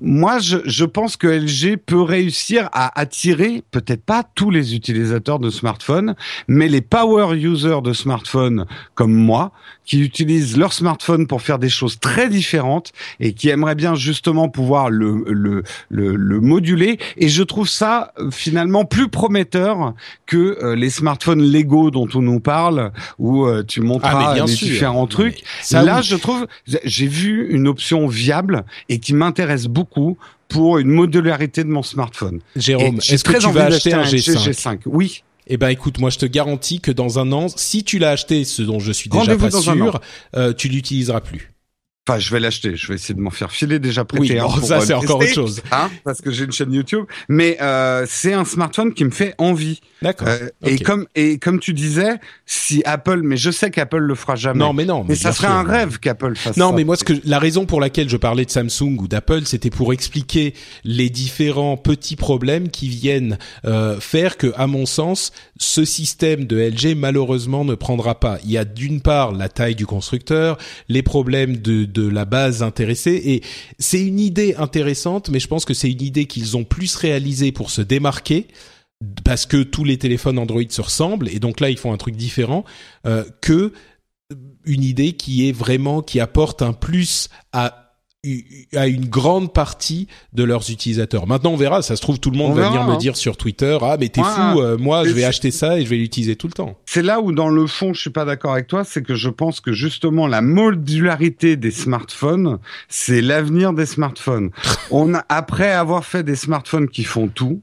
S2: Moi, je, pense que LG peut réussir à attirer peut-être pas tous les utilisateurs de smartphones, mais les power users de smartphones comme moi, qui utilisent leur smartphone pour faire des choses très différentes et qui aimeraient bien justement pouvoir le, le, le, le moduler. Et je trouve ça euh, finalement plus prometteur que euh, les smartphones Lego dont on nous parle, où euh, tu
S1: Ah mais bien
S2: les
S1: sûr.
S2: différents trucs.
S1: Ça,
S2: Là,
S1: oui.
S2: je trouve, j'ai vu une option viable et qui m'intéresse beaucoup pour une modularité de mon smartphone.
S1: Jérôme, est-ce que tu vas acheter un
S2: d'acheter
S1: G5
S2: G5 Oui.
S1: Eh ben écoute, moi je te garantis que dans un an, si tu l'as acheté, ce dont je suis déjà pas sûr, euh, tu l'utiliseras plus.
S2: Enfin, je vais l'acheter. Je vais essayer de m'en faire filer déjà prêté.
S1: Oui, bon, ça c'est encore autre chose.
S2: Hein, parce que j'ai une chaîne YouTube. Mais euh, c'est un smartphone qui me fait envie.
S1: D'accord. Euh,
S2: Et comme et comme tu disais, si Apple, mais je sais qu'Apple le fera jamais.
S1: Non, mais non.
S2: Mais, ça serait un rêve qu'Apple fasse
S1: non,
S2: ça.
S1: mais moi, ce que la raison pour laquelle je parlais de Samsung ou d'Apple, c'était pour expliquer les différents petits problèmes qui viennent euh, faire que, à mon sens, ce système de LG malheureusement ne prendra pas. Il y a d'une part la taille du constructeur, les problèmes de, de la base intéressée, et c'est une idée intéressante, mais je pense que c'est une idée qu'ils ont plus réalisée pour se démarquer parce que tous les téléphones Android se ressemblent et donc là ils font un truc différent euh, que une idée qui est vraiment qui apporte un plus à à une grande partie de leurs utilisateurs. Maintenant, on verra. Ça se trouve, tout le monde
S2: On
S1: va
S2: verra,
S1: venir me
S2: hein.
S1: dire sur Twitter, ah mais t'es
S2: Ouais.
S1: fou, euh, moi je vais acheter ça et je vais l'utiliser tout le temps.
S2: C'est là où, dans le fond, je suis pas d'accord avec toi, c'est que je pense que justement la modularité des smartphones, c'est l'avenir des smartphones. [LAUGHS] On a, après avoir fait des smartphones qui font tout,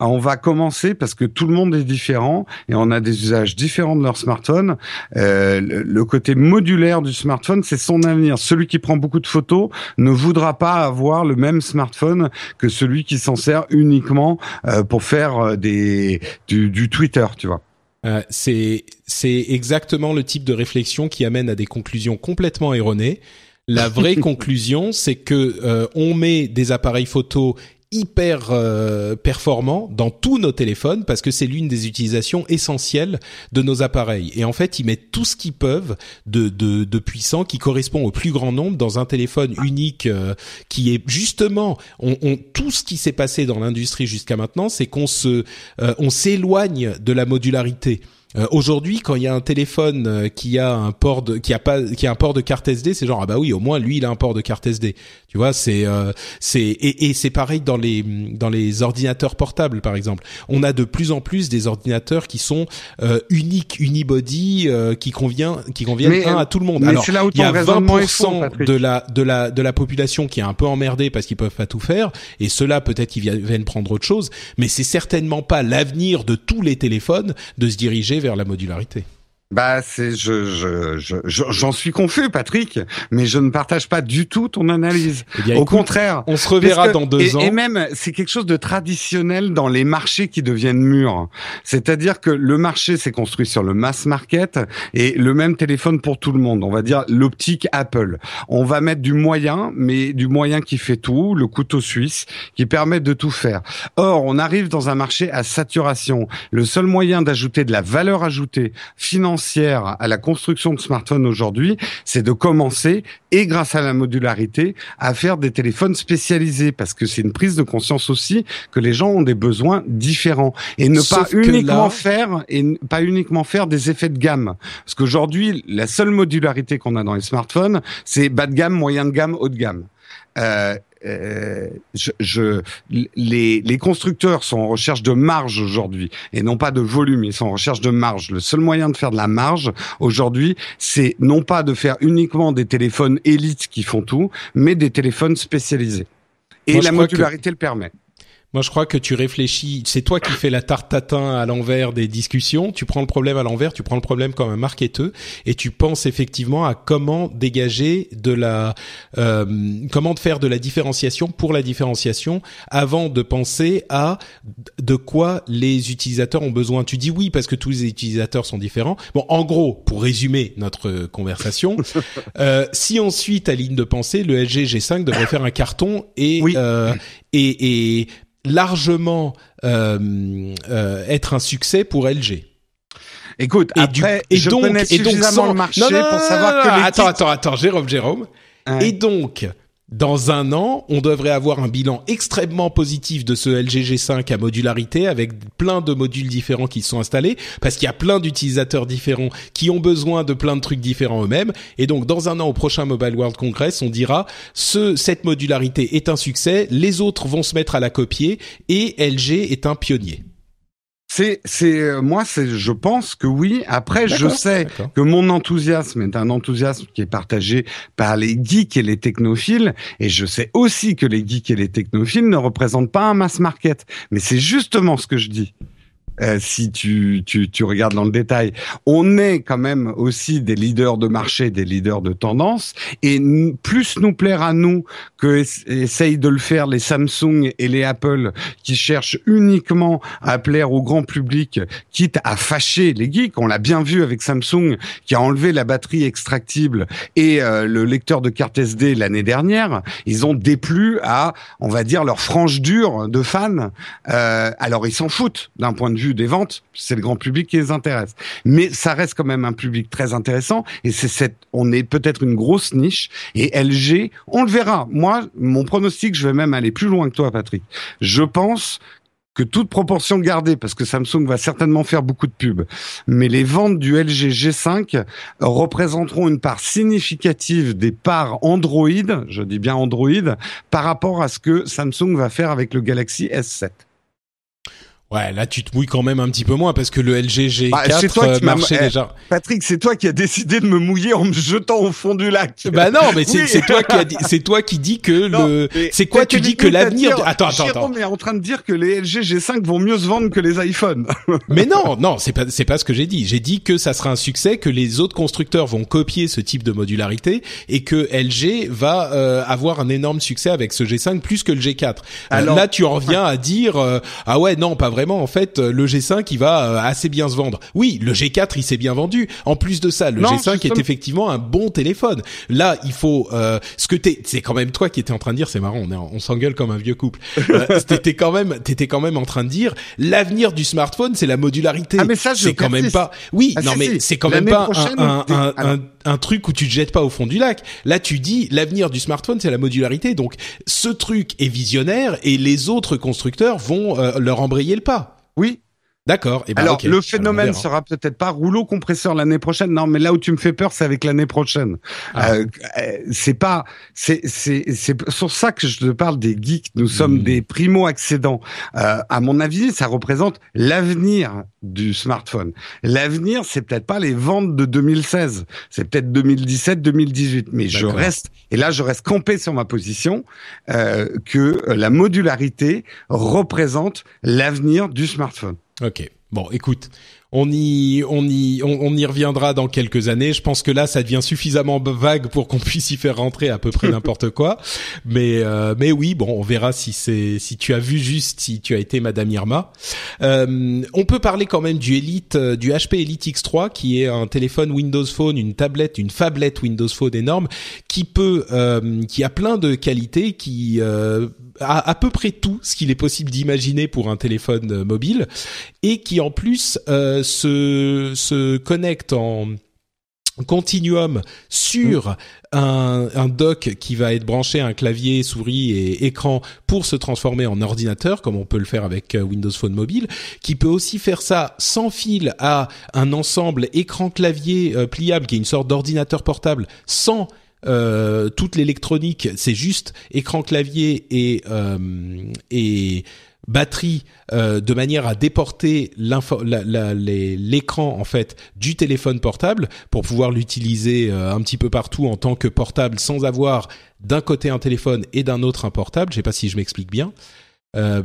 S2: on va commencer parce que tout le monde est différent et on a des usages différents de leur smartphone. Euh, le, côté modulaire du smartphone, c'est son avenir. Celui qui prend beaucoup de photos ne voudra pas avoir le même smartphone que celui qui s'en sert uniquement euh, pour faire euh, des du, du Twitter, tu vois.
S1: Euh, c'est c'est exactement le type de réflexion qui amène à des conclusions complètement erronées. La vraie [LAUGHS] conclusion, c'est que euh, on met des appareils photo hyper euh, performants dans tous nos téléphones parce que c'est l'une des utilisations essentielles de nos appareils. Et en fait, ils mettent tout ce qu'ils peuvent de, de, de puissant qui correspond au plus grand nombre dans un téléphone unique euh, qui est justement on, on- tout ce qui s'est passé dans l'industrie jusqu'à maintenant, c'est qu'on se euh, on s'éloigne de la modularité. Euh, Aujourd'hui, quand il y a un téléphone euh, qui a un port de, qui a pas, qui a un port de carte SD, c'est genre ah bah oui, au moins lui il a un port de carte SD. Tu vois, c'est euh, c'est et, et c'est pareil dans les dans les ordinateurs portables par exemple. On a de plus en plus des ordinateurs qui sont euh, uniques, unibody, euh, qui convient qui conviennent
S2: Mais,
S1: un
S2: euh,
S1: à tout le monde. Alors
S2: c'est là où
S1: il y a
S2: ton raisonnement est faux,
S1: 20%
S2: Patrick.
S1: de la de la de la population qui est un peu emmerdée parce qu'ils peuvent pas tout faire et ceux-là peut-être qu'ils viennent prendre autre chose, mais c'est certainement pas l'avenir de tous les téléphones de se diriger vers la modularité.
S2: Bah, c'est, je, je, je, je- j'en suis confus, Patrick, mais je ne partage pas du tout ton analyse.
S1: Eh bien,
S2: Au
S1: écoute,
S2: contraire.
S1: on se reverra
S2: que-
S1: dans deux
S2: et,
S1: ans.
S2: Et même, c'est quelque chose de traditionnel dans les marchés qui deviennent mûrs. C'est-à-dire que le marché s'est construit sur le mass market et le même téléphone pour tout le monde. On va dire l'optique Apple. On va mettre du moyen, mais du moyen qui fait tout, le couteau suisse, qui permet de tout faire. Or, on arrive dans un marché à saturation. Le seul moyen d'ajouter de la valeur ajoutée financière à la construction de smartphones aujourd'hui, c'est de commencer, et grâce à la modularité, à faire des téléphones spécialisés, parce que c'est une prise de conscience aussi que les gens ont des besoins différents et ne
S1: Sauf
S2: pas
S1: que
S2: uniquement
S1: là-
S2: faire et pas uniquement faire des effets de gamme. Parce qu'aujourd'hui, la seule modularité qu'on a dans les smartphones, c'est bas de gamme, moyen de gamme, haut de gamme. Euh, euh, je, je- les, les constructeurs sont en recherche de marge aujourd'hui et non pas de volume. Ils sont en recherche de marge. Le seul moyen de faire de la marge aujourd'hui, c'est non pas de faire uniquement des téléphones élites qui font tout, mais des téléphones spécialisés. Et
S1: Moi,
S2: la
S1: que-
S2: modularité le permet.
S1: Moi, je crois que tu réfléchis. C'est toi qui fais la tarte tatin à l'envers des discussions. Tu prends le problème à l'envers. Tu prends le problème comme un marketeur et tu penses effectivement à comment dégager de la, euh, comment faire de la différenciation pour la différenciation avant de penser à de quoi les utilisateurs ont besoin. Tu dis oui parce que tous les utilisateurs sont différents. Bon, en gros, pour résumer notre conversation, [LAUGHS] euh, si on suit ta ligne de pensée, le LG G5 devrait faire un carton et
S2: Oui.
S1: euh, et, et largement euh, euh, être un succès pour LG.
S2: Écoute,
S1: Et,
S2: après,
S1: du, et
S2: je
S1: donc,
S2: connais
S1: et donc
S2: suffisamment
S1: sans-
S2: le marché
S1: Non, non,
S2: pour savoir que les
S1: attends,
S2: titres-
S1: attends, attends, Jérôme, Jérôme.
S2: Ouais.
S1: Et donc, dans un an, on devrait avoir un bilan extrêmement positif de ce LG G5 à modularité avec plein de modules différents qui sont installés parce qu'il y a plein d'utilisateurs différents qui ont besoin de plein de trucs différents eux-mêmes. Et donc, dans un an, au prochain Mobile World Congress, on dira ce, cette modularité est un succès, les autres vont se mettre à la copier et LG est un pionnier.
S2: C'est, c'est, euh, moi, c'est, je pense que oui. Après, je sais que mon enthousiasme est un enthousiasme qui est partagé par les geeks et les technophiles, et je sais aussi que les geeks et les technophiles ne représentent pas un mass market. Mais c'est justement ce que je dis. Euh, si tu, tu, tu regardes dans le détail. On est quand même aussi des leaders de marché, des leaders de tendance, et plus nous plaire à nous que essayent de le faire les Samsung et les Apple qui cherchent uniquement à plaire au grand public, quitte à fâcher les geeks. On l'a bien vu avec Samsung qui a enlevé la batterie extractible et euh, le lecteur de carte SD l'année dernière. Ils ont déplu à, on va dire, leur frange dure de fans. Euh, alors ils s'en foutent d'un point de vue des ventes, c'est le grand public qui les intéresse. Mais ça reste quand même un public très intéressant et c'est cette, on est peut-être une grosse niche et LG, on le verra. Moi, mon pronostic, je vais même aller plus loin que toi, Patrick. Je pense que toute proportion gardée, parce que Samsung va certainement faire beaucoup de pubs, mais les ventes du LG G5 représenteront une part significative des parts Android, je dis bien Android, par rapport à ce que Samsung va faire avec le Galaxy S7.
S1: Ouais, là tu te mouilles quand même un petit peu moins parce que le LG G4 bah, toi qui euh, marchait eh, déjà.
S2: Patrick, c'est toi qui as décidé de me mouiller en me jetant au fond du lac.
S1: Bah non, mais c'est toi qui c'est toi qui dis que le c'est quoi tu dis que l'avenir
S2: Attends attends attends. est en train de dire que les LG G5 vont mieux se vendre que les iPhones. [LAUGHS]
S1: mais non, non, c'est pas c'est pas ce que j'ai dit. J'ai dit que ça sera un succès que les autres constructeurs vont copier ce type de modularité et que LG va euh, avoir un énorme succès avec ce G5 plus que le G4. Euh, Alors, là tu en reviens à dire ah ouais, non, pas vraiment en fait le G5 il va euh, assez bien se vendre. Oui, le G4 il s'est bien vendu. En plus de ça, le G5 est effectivement un bon téléphone. Là, il faut euh, ce que t'es, c'est quand même toi qui étais en train de dire, c'est marrant, on, on s'engueule comme un vieux couple. [LAUGHS] Euh, t'étais quand même, t'étais quand même en train de dire, l'avenir du smartphone c'est la modularité.
S2: Ah mais ça,
S1: c'est quand même pas. Oui, ah, non mais c'est quand même pas un, un, un, un, truc où tu te jettes pas au fond du lac. Là, tu dis l'avenir du smartphone c'est la modularité. Donc ce truc est visionnaire et les autres constructeurs vont leur embrayer le pas.
S2: Oui.
S1: D'accord.
S2: Eh ben, Alors le phénomène sera peut-être pas rouleau compresseur l'année prochaine. Non, mais là où tu me fais peur, c'est avec l'année prochaine. Ah. Euh, euh, c'est pas, c'est c'est c'est sur ça que je te parle des geeks. Nous sommes hmm. des primo accédants. Euh, à mon avis, ça représente l'avenir du smartphone. L'avenir, c'est peut-être pas les ventes de 2016. C'est peut-être 2017, 2018. Mais je reste et là, je reste campé sur ma position euh, que la modularité représente l'avenir du smartphone.
S1: Ok. Bon, écoute, on y, on y, on, y reviendra dans quelques années. Je pense que là, ça devient suffisamment vague pour qu'on [LAUGHS] puisse y faire rentrer à peu près n'importe quoi. Mais, euh, mais oui, bon, on verra si c'est, si tu as vu juste, si tu as été Madame Irma. Euh, on peut parler quand même du Elite, euh, du HP Elite X3, qui est un téléphone Windows Phone, une tablette, une phablette Windows Phone énorme, qui peut, qui a plein de qualités, qui a à peu près tout ce qu'il est possible d'imaginer pour un téléphone mobile, et qui en plus se, se connecte en continuum sur un, un, dock qui va être branché à un clavier, souris et écran pour se transformer en ordinateur, comme on peut le faire avec euh, Windows Phone mobile, qui peut aussi faire ça sans fil à un ensemble écran-clavier euh, pliable, qui est une sorte d'ordinateur portable, sans euh, toute l'électronique, c'est juste écran clavier et et batterie euh, de manière à déporter l'écran en fait du téléphone portable pour pouvoir l'utiliser euh, un petit peu partout en tant que portable sans avoir d'un côté un téléphone et d'un autre un portable. Je sais pas si je m'explique bien. Euh,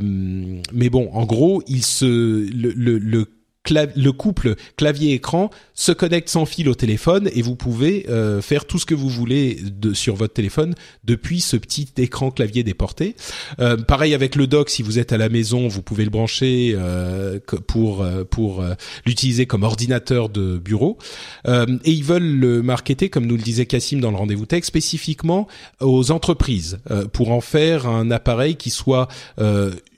S1: mais bon, en gros, il se le, le, le le couple clavier-écran se connecte sans fil au téléphone et vous pouvez euh, faire tout ce que vous voulez de, sur votre téléphone depuis ce petit écran clavier déporté. Euh, pareil avec le dock, si vous êtes à la maison, vous pouvez le brancher euh, pour pour l'utiliser comme ordinateur de bureau. et ils veulent le marketer, comme nous le disait Cassim dans le rendez-vous tech, spécifiquement aux entreprises pour en faire un appareil qui soit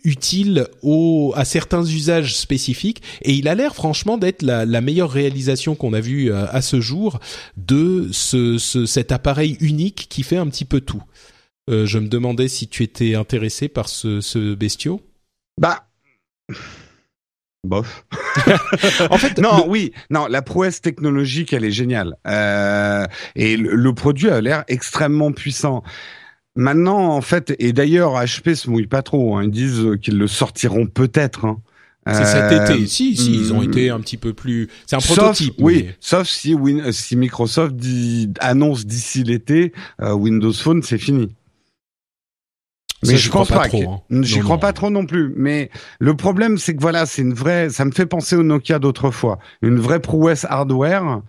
S1: utile au, à certains usages spécifiques et il a l'air franchement d'être la, la, meilleure réalisation qu'on a vue à, euh, à, ce jour de ce, ce, cet appareil unique qui fait un petit peu tout. Euh, je me demandais si tu étais intéressé par ce, ce bestiau.
S2: Bah. Bof. [LAUGHS] en fait, non, oui, non, la prouesse technologique, elle est géniale, euh, et le, le, produit a l'air extrêmement puissant. Maintenant, en fait, et d'ailleurs, HP se mouille pas trop. Hein, ils disent qu'ils le sortiront peut-être. Hein.
S1: C'est cet euh, été. Si, si, ils ont hmm. été un petit peu plus. C'est un prototype.
S2: Oui, sauf si, Win si Microsoft dit, annonce d'ici l'été, euh, Windows Phone, c'est fini. Mais je pense pas,
S1: trop.
S2: Hein. J'y crois pas trop non plus. Mais le problème, c'est que voilà, c'est une vraie. Ça me fait penser au Nokia d'autrefois, une vraie prouesse hardware.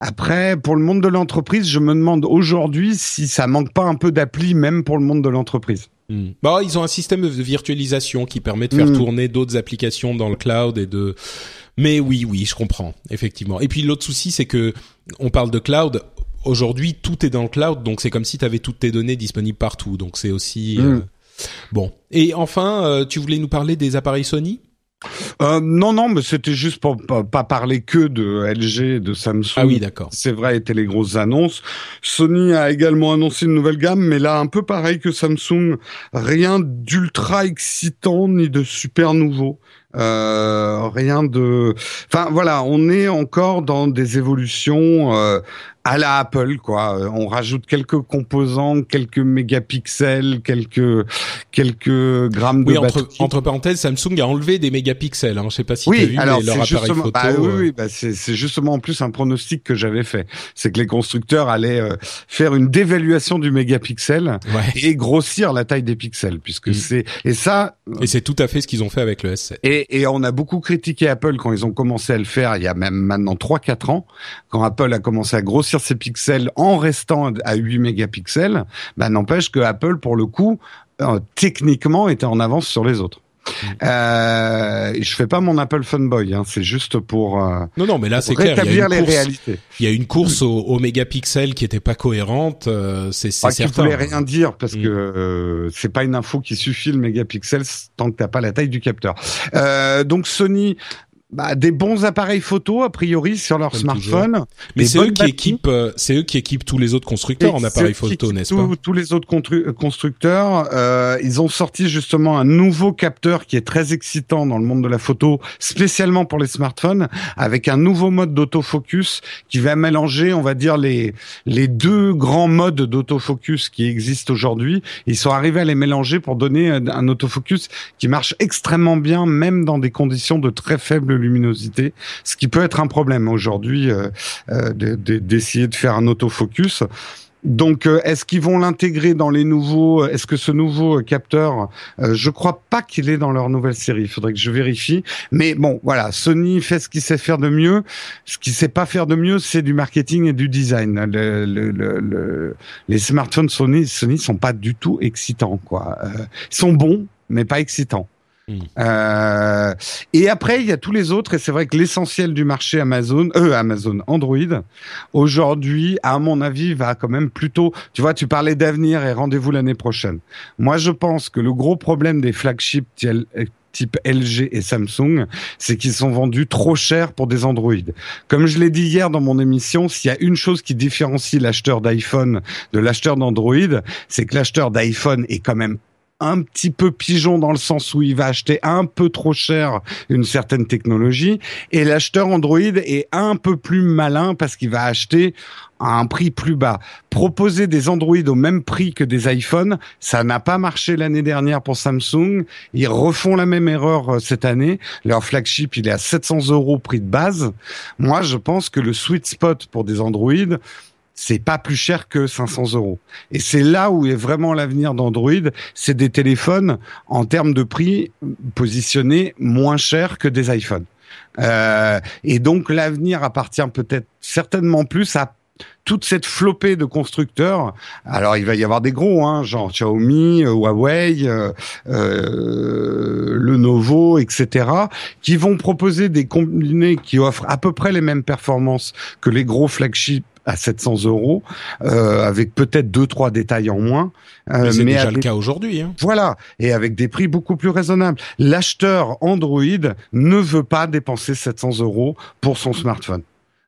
S2: Après, pour le monde de l'entreprise, je me demande aujourd'hui si ça manque pas un peu d'appli, même pour le monde de l'entreprise.
S1: Hmm. Bah, ils ont un système de virtualisation qui permet de faire hmm. tourner d'autres applications dans le cloud et de. Mais oui, oui, je comprends effectivement. Et puis l'autre souci, c'est que on parle de cloud. Aujourd'hui, tout est dans le cloud, donc c'est comme si tu avais toutes tes données disponibles partout. Donc c'est aussi hmm. euh, bon. Et enfin, euh, tu voulais nous parler des appareils Sony?
S2: Euh, non, non, mais c'était juste pour pas, parler que de LG, de Samsung.
S1: Ah oui, d'accord.
S2: C'est vrai, étaient les grosses annonces. Sony a également annoncé une nouvelle gamme, mais là, un peu pareil que Samsung, rien d'ultra excitant ni de super nouveau. Euh, rien de. Enfin voilà, on est encore dans des évolutions euh, à la Apple, quoi. Euh, on rajoute quelques composants, quelques mégapixels, quelques quelques grammes
S1: de
S2: entre,
S1: entre parenthèses, Samsung a enlevé des mégapixels. Hein. Je sais pas si oui, tu as vu, mais leur appareil photo.
S2: Bah, oui, euh, oui bah, c'est justement en plus un pronostic que j'avais fait. C'est que les constructeurs allaient euh, faire une dévaluation du mégapixel et grossir la taille des pixels, puisque mm. c'est et ça.
S1: Et c'est tout à fait ce qu'ils ont fait avec le S7.
S2: Et, et on a beaucoup critiqué Apple quand ils ont commencé à le faire il y a même maintenant 3-4 ans, quand Apple a commencé à grossir ses pixels en restant à 8 mégapixels, bah, n'empêche que Apple, pour le coup, euh, techniquement, était en avance sur les autres. Euh, je fais pas mon Apple fanboy, hein, c'est juste pour euh,
S1: non non mais là c'est
S2: clair, il y a les réalités.
S1: Il y a une course au, mégapixel qui était pas cohérente, euh, c'est c'est ah, certain.
S2: voulait rien dire parce mm. que euh, c'est pas une info qui suffit le mégapixel tant que t'as pas la taille du capteur. donc Sony bah, des bons appareils photo a priori sur leur smartphone.
S1: Mais c'est eux qui équipent, euh, c'est eux qui équipent tous les autres constructeurs en appareils photo, n'est-ce pas
S2: Tous les autres euh, constructeurs, euh, ils ont sorti justement un nouveau capteur qui est très excitant dans le monde de la photo, spécialement pour les smartphones, avec un nouveau mode d'autofocus qui va mélanger, on va dire les les deux grands modes d'autofocus qui existent aujourd'hui. Ils sont arrivés à les mélanger pour donner un autofocus qui marche extrêmement bien, même dans des conditions de très faible luminosité, ce qui peut être un problème aujourd'hui euh, euh, d'essayer de faire un autofocus. Donc, euh, est-ce qu'ils vont l'intégrer dans les nouveaux Est-ce que ce nouveau capteur, je crois pas qu'il est dans leur nouvelle série. Il faudrait que je vérifie. Mais bon, voilà, Sony fait ce qu'il sait faire de mieux. Ce qu'il sait pas faire de mieux, c'est du marketing et du design. les smartphones Sony, Sony sont pas du tout excitants, quoi. ils sont bons, mais pas excitants. Hmm. Euh, et après, il y a tous les autres, et c'est vrai que l'essentiel du marché Amazon, euh, Amazon Android, aujourd'hui, à mon avis, va quand même plutôt. Tu vois, tu parlais d'avenir et rendez-vous l'année prochaine. Moi, je pense que le gros problème des flagships type LG et Samsung, c'est qu'ils sont vendus trop cher pour des Android. Comme je l'ai dit hier dans mon émission, s'il y a une chose qui différencie l'acheteur d'iPhone de l'acheteur d'Android, c'est que l'acheteur d'iPhone est quand même un petit peu pigeon dans le sens où il va acheter un peu trop cher une certaine technologie et l'acheteur Android est un peu plus malin parce qu'il va acheter à un prix plus bas. Proposer des Android au même prix que des iPhones, ça n'a pas marché l'année dernière pour Samsung. Ils refont la même erreur euh, cette année. Leur flagship, il est à 700 euros prix de base. Moi, je pense que le sweet spot pour des Android, c'est pas plus cher que 500 euros. Et c'est là où est vraiment l'avenir d'Android. C'est des téléphones en termes de prix positionnés moins cher que des iPhones. Euh, et donc l'avenir appartient peut-être certainement plus à toute cette flopée de constructeurs. Alors il va y avoir des gros, hein, genre Xiaomi, euh, Huawei, euh, euh, Lenovo, etc., qui vont proposer des combinés qui offrent à peu près les mêmes performances que les gros flagships à 700 euros, euh, avec peut-être deux trois détails en moins.
S1: Euh, mais c'est déjà le cas aujourd'hui. Hein.
S2: Voilà, et avec des prix beaucoup plus raisonnables. L'acheteur Android ne veut pas dépenser 700 euros pour son smartphone.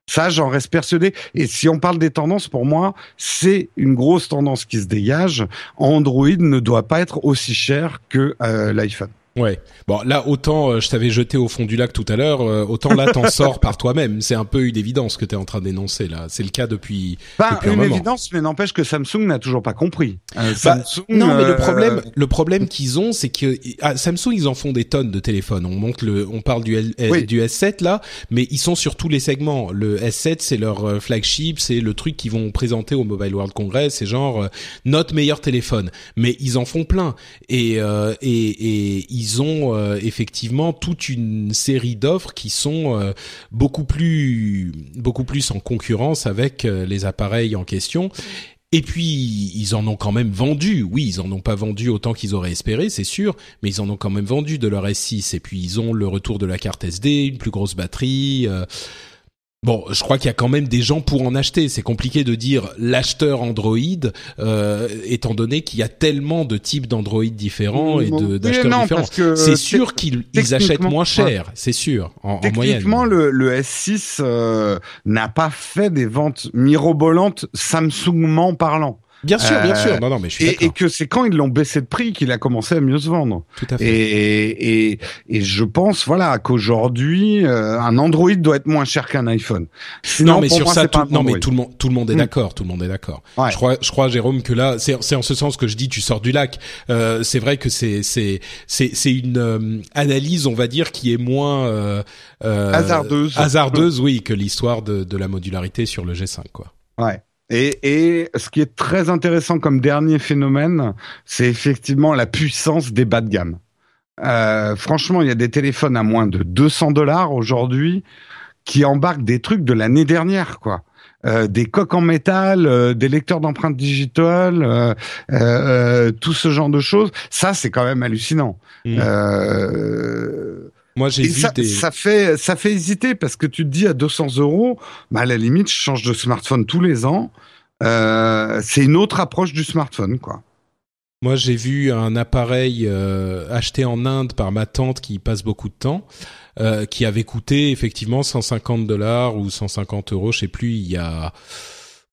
S2: Ça, j'en reste persuadé. Et si on parle des tendances, pour moi, c'est une grosse tendance qui se dégage. Android ne doit pas être aussi cher que euh, l'iPhone.
S1: Ouais. Bon, là, autant euh, je t'avais jeté au fond du lac tout à l'heure, euh, autant là, t'en [LAUGHS] sors par toi-même. C'est un peu une évidence que t'es en train d'énoncer là. C'est le cas depuis.
S2: Pas une évidence, mais n'empêche que Samsung n'a toujours pas compris. Euh,
S1: Bah,
S2: Samsung,
S1: non, mais le
S2: euh,
S1: problème, le problème qu'ils ont, c'est que ah, Samsung, ils en font des tonnes de téléphones. On monte le, on parle du, L-
S2: Oui.
S1: du S7 là, mais ils sont sur tous les segments. Le S7, c'est leur euh, flagship, c'est le truc qu'ils vont présenter au Mobile World Congress. C'est genre euh, notre meilleur téléphone. Mais ils en font plein et euh, et, et ils ont euh, effectivement toute une série d'offres qui sont euh, beaucoup plus beaucoup plus en concurrence avec euh, les appareils en question. Et puis ils en ont quand même vendu. Oui, ils en ont pas vendu autant qu'ils auraient espéré, c'est sûr, mais ils en ont quand même vendu de leur S6. Et puis ils ont le retour de la carte SD, une plus grosse batterie. Euh, Bon, je crois qu'il y a quand même des gens pour en acheter. C'est compliqué de dire l'acheteur Android, euh, étant donné qu'il y a tellement de types d'Android différents et d'acheteurs différents.
S2: que
S1: C'est sûr qu'ils ils achètent moins cher, c'est sûr, en, en moyenne.
S2: Techniquement, le, le S6 euh, n'a pas fait des ventes mirobolantes Samsungment parlant.
S1: Bien sûr, bien
S2: Euh,
S1: sûr. Non, non, mais je suis
S2: Et, et que c'est quand ils l'ont baissé de prix qu'il a commencé à mieux se vendre.
S1: Tout à fait.
S2: Et, et, et je pense voilà qu'aujourd'hui euh, un Android doit être moins cher qu'un iPhone. Sinon,
S1: non, mais
S2: pour
S1: sur
S2: moi,
S1: ça, tout, non, mais tout le monde, tout le monde est
S2: Hmm.
S1: d'accord. Tout le monde est d'accord.
S2: Ouais.
S1: Je crois, je crois, Jérôme, que là, c'est, c'est en ce sens que je dis, tu sors du lac. Euh, c'est vrai que c'est, c'est, c'est, c'est une euh, analyse, on va dire, qui est moins euh, euh,
S2: Hasardeuse.
S1: hasardeuse, oui, que l'histoire de, de la modularité sur le G5, quoi.
S2: Ouais. Et, et ce qui est très intéressant comme dernier phénomène, c'est effectivement la puissance des bas de gamme. Euh, franchement, il y a des téléphones à moins de 200 dollars aujourd'hui qui embarquent des trucs de l'année dernière, quoi. Euh, des coques en métal, euh, des lecteurs d'empreintes digitales, euh, euh, euh, tout ce genre de choses. Ça, c'est quand même hallucinant.
S1: Mm. Moi, j'ai vu
S2: ça,
S1: des.
S2: ça fait ça fait hésiter parce que tu te dis à 200 euros, bah à la limite, je change de smartphone tous les ans. Euh, c'est une autre approche du smartphone, quoi.
S1: Moi, j'ai vu un appareil euh, acheté en Inde par ma tante qui passe beaucoup de temps, euh, qui avait coûté effectivement 150 dollars ou 150 euros, je sais plus, il y a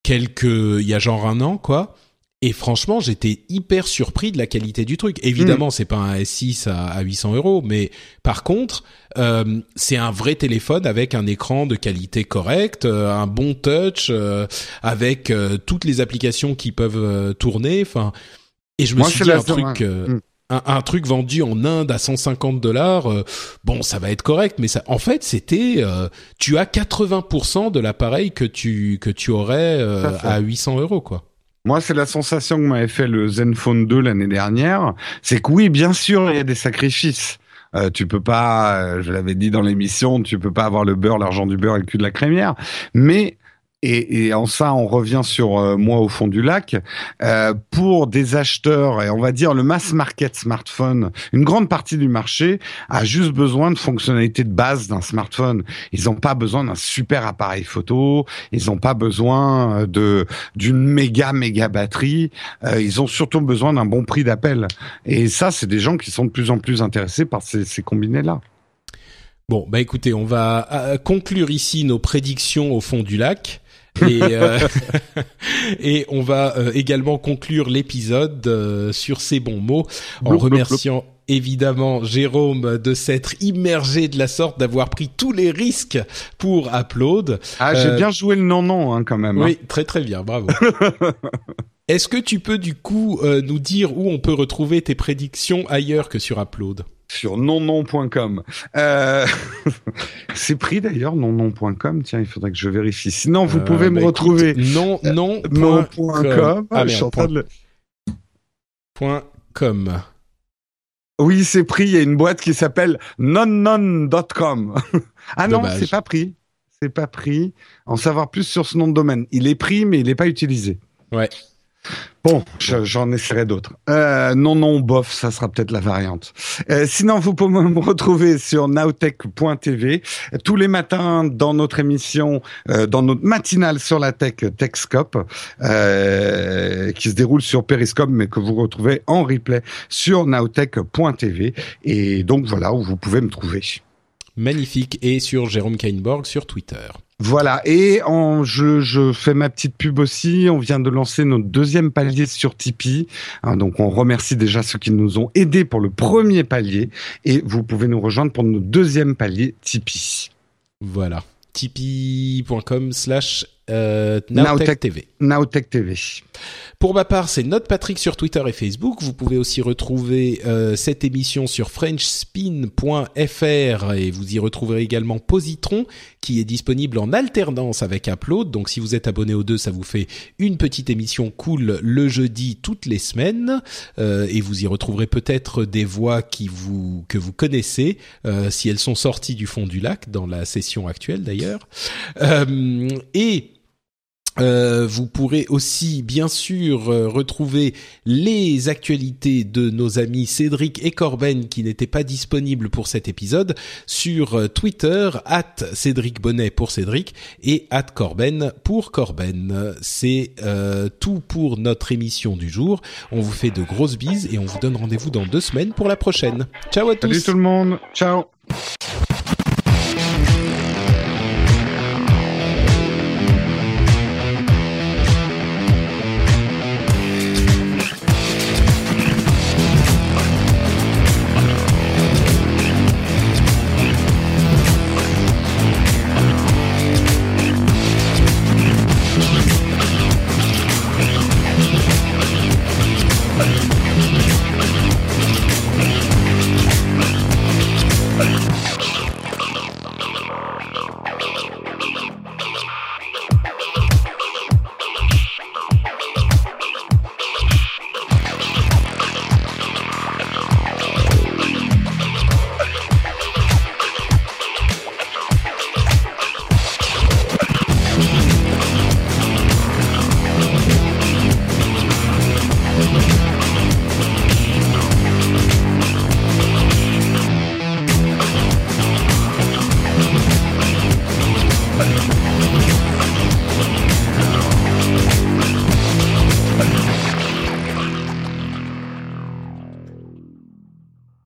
S1: quelques, il y a genre un an, quoi. Et franchement, j'étais hyper surpris de la qualité du truc. Évidemment, c'est pas un S6 à, à 800 euros, mais par contre, euh, c'est un vrai téléphone avec un écran de qualité correcte, euh, un bon touch, euh, avec euh, toutes les applications qui peuvent euh, tourner. Enfin, et je me
S2: Moi,
S1: suis dit un truc, euh,
S2: Mm.
S1: un, un truc vendu en Inde à 150 dollars. euh, bon, ça va être correct, mais ça, en fait, c'était, euh, tu as 80% de l'appareil que tu que tu aurais euh,
S2: à
S1: à 800 euros, quoi.
S2: Moi, c'est la sensation que m'avait fait le Zenfone 2 l'année dernière. C'est que oui, bien sûr, il y a des sacrifices. Euh, tu peux pas, euh, je l'avais dit dans l'émission, tu peux pas avoir le beurre, l'argent du beurre et le cul de la crémière. Mais et, et en ça, on revient sur euh, moi au fond du lac. Euh, pour des acheteurs et on va dire le mass market smartphone, une grande partie du marché a juste besoin de fonctionnalités de base d'un smartphone. Ils n'ont pas besoin d'un super appareil photo. Ils n'ont pas besoin euh, de d'une méga méga batterie. Euh, ils ont surtout besoin d'un bon prix d'appel. Et ça, c'est des gens qui sont de plus en plus intéressés par ces, ces combinés là.
S1: Bon, bah écoutez, on va euh, conclure ici nos prédictions au fond du lac. Et, euh, [LAUGHS] et on va euh, également conclure l'épisode euh, sur ces bons mots en
S2: Bloup, bloup,
S1: remerciant évidemment Jérôme de s'être immergé de la sorte, d'avoir pris tous les risques pour Upload.
S2: Ah, j'ai bien joué le non non hein, quand même. hein.
S1: Oui, très très bien, bravo. [LAUGHS] Est-ce que tu peux du coup nous dire où on peut retrouver tes prédictions ailleurs que sur Upload?
S2: Sur nonnon.com. Euh... [LAUGHS] c'est pris d'ailleurs nonnon.com. Tiens, il faudrait que je vérifie. Sinon, vous
S1: Euh,
S2: pouvez me
S1: bah,
S2: retrouver
S1: écoute, non non
S2: non.com.
S1: com. Ah, merde,
S2: de
S1: point com.
S2: Oui, c'est pris. Il y a une boîte qui s'appelle nonnon.com. [LAUGHS] ah non, c'est pas pris. C'est pas pris. En savoir plus sur ce nom de domaine. Il est pris, mais il n'est pas utilisé.
S1: Ouais.
S2: Bon, je- j'en essaierai d'autres. Euh, non, non, bof, ça sera peut-être la variante. Euh, sinon, vous pouvez me retrouver sur nowtech.tv tous les matins dans notre émission, euh, dans notre matinale sur la tech Techscope, euh, qui se déroule sur Periscope, mais que vous retrouvez en replay sur nowtech.tv. Et donc voilà où vous pouvez me trouver.
S1: Magnifique. Et sur Jérôme Kainborg sur Twitter.
S2: Voilà, et en, je, je fais ma petite pub aussi. On vient de lancer notre deuxième palier sur Tipeee. Hein, donc on remercie déjà ceux qui nous ont aidés pour le premier palier. Et vous pouvez nous rejoindre pour notre deuxième palier Tipeee.
S1: Voilà. tipeee.com slash euh,
S2: TV. TV.
S1: Pour ma part, c'est Note Patrick sur Twitter et Facebook. Vous pouvez aussi retrouver euh, cette émission sur frenchspin.fr et vous y retrouverez également Positron qui est disponible en alternance avec Upload. Donc si vous êtes abonné aux deux, ça vous fait une petite émission cool le jeudi toutes les semaines euh, et vous y retrouverez peut-être des voix qui vous que vous connaissez euh, si elles sont sorties du fond du lac dans la session actuelle d'ailleurs. et euh, vous pourrez aussi bien sûr euh, retrouver les actualités de nos amis Cédric et Corben qui n'étaient pas disponibles pour cet épisode sur euh, Twitter at Cédric Bonnet pour Cédric et at Corben pour Corben. C'est tout pour notre émission du jour. On vous fait de grosses bises et on vous donne rendez-vous dans deux semaines pour la prochaine. Ciao à tous.
S2: Salut tout le monde. Ciao.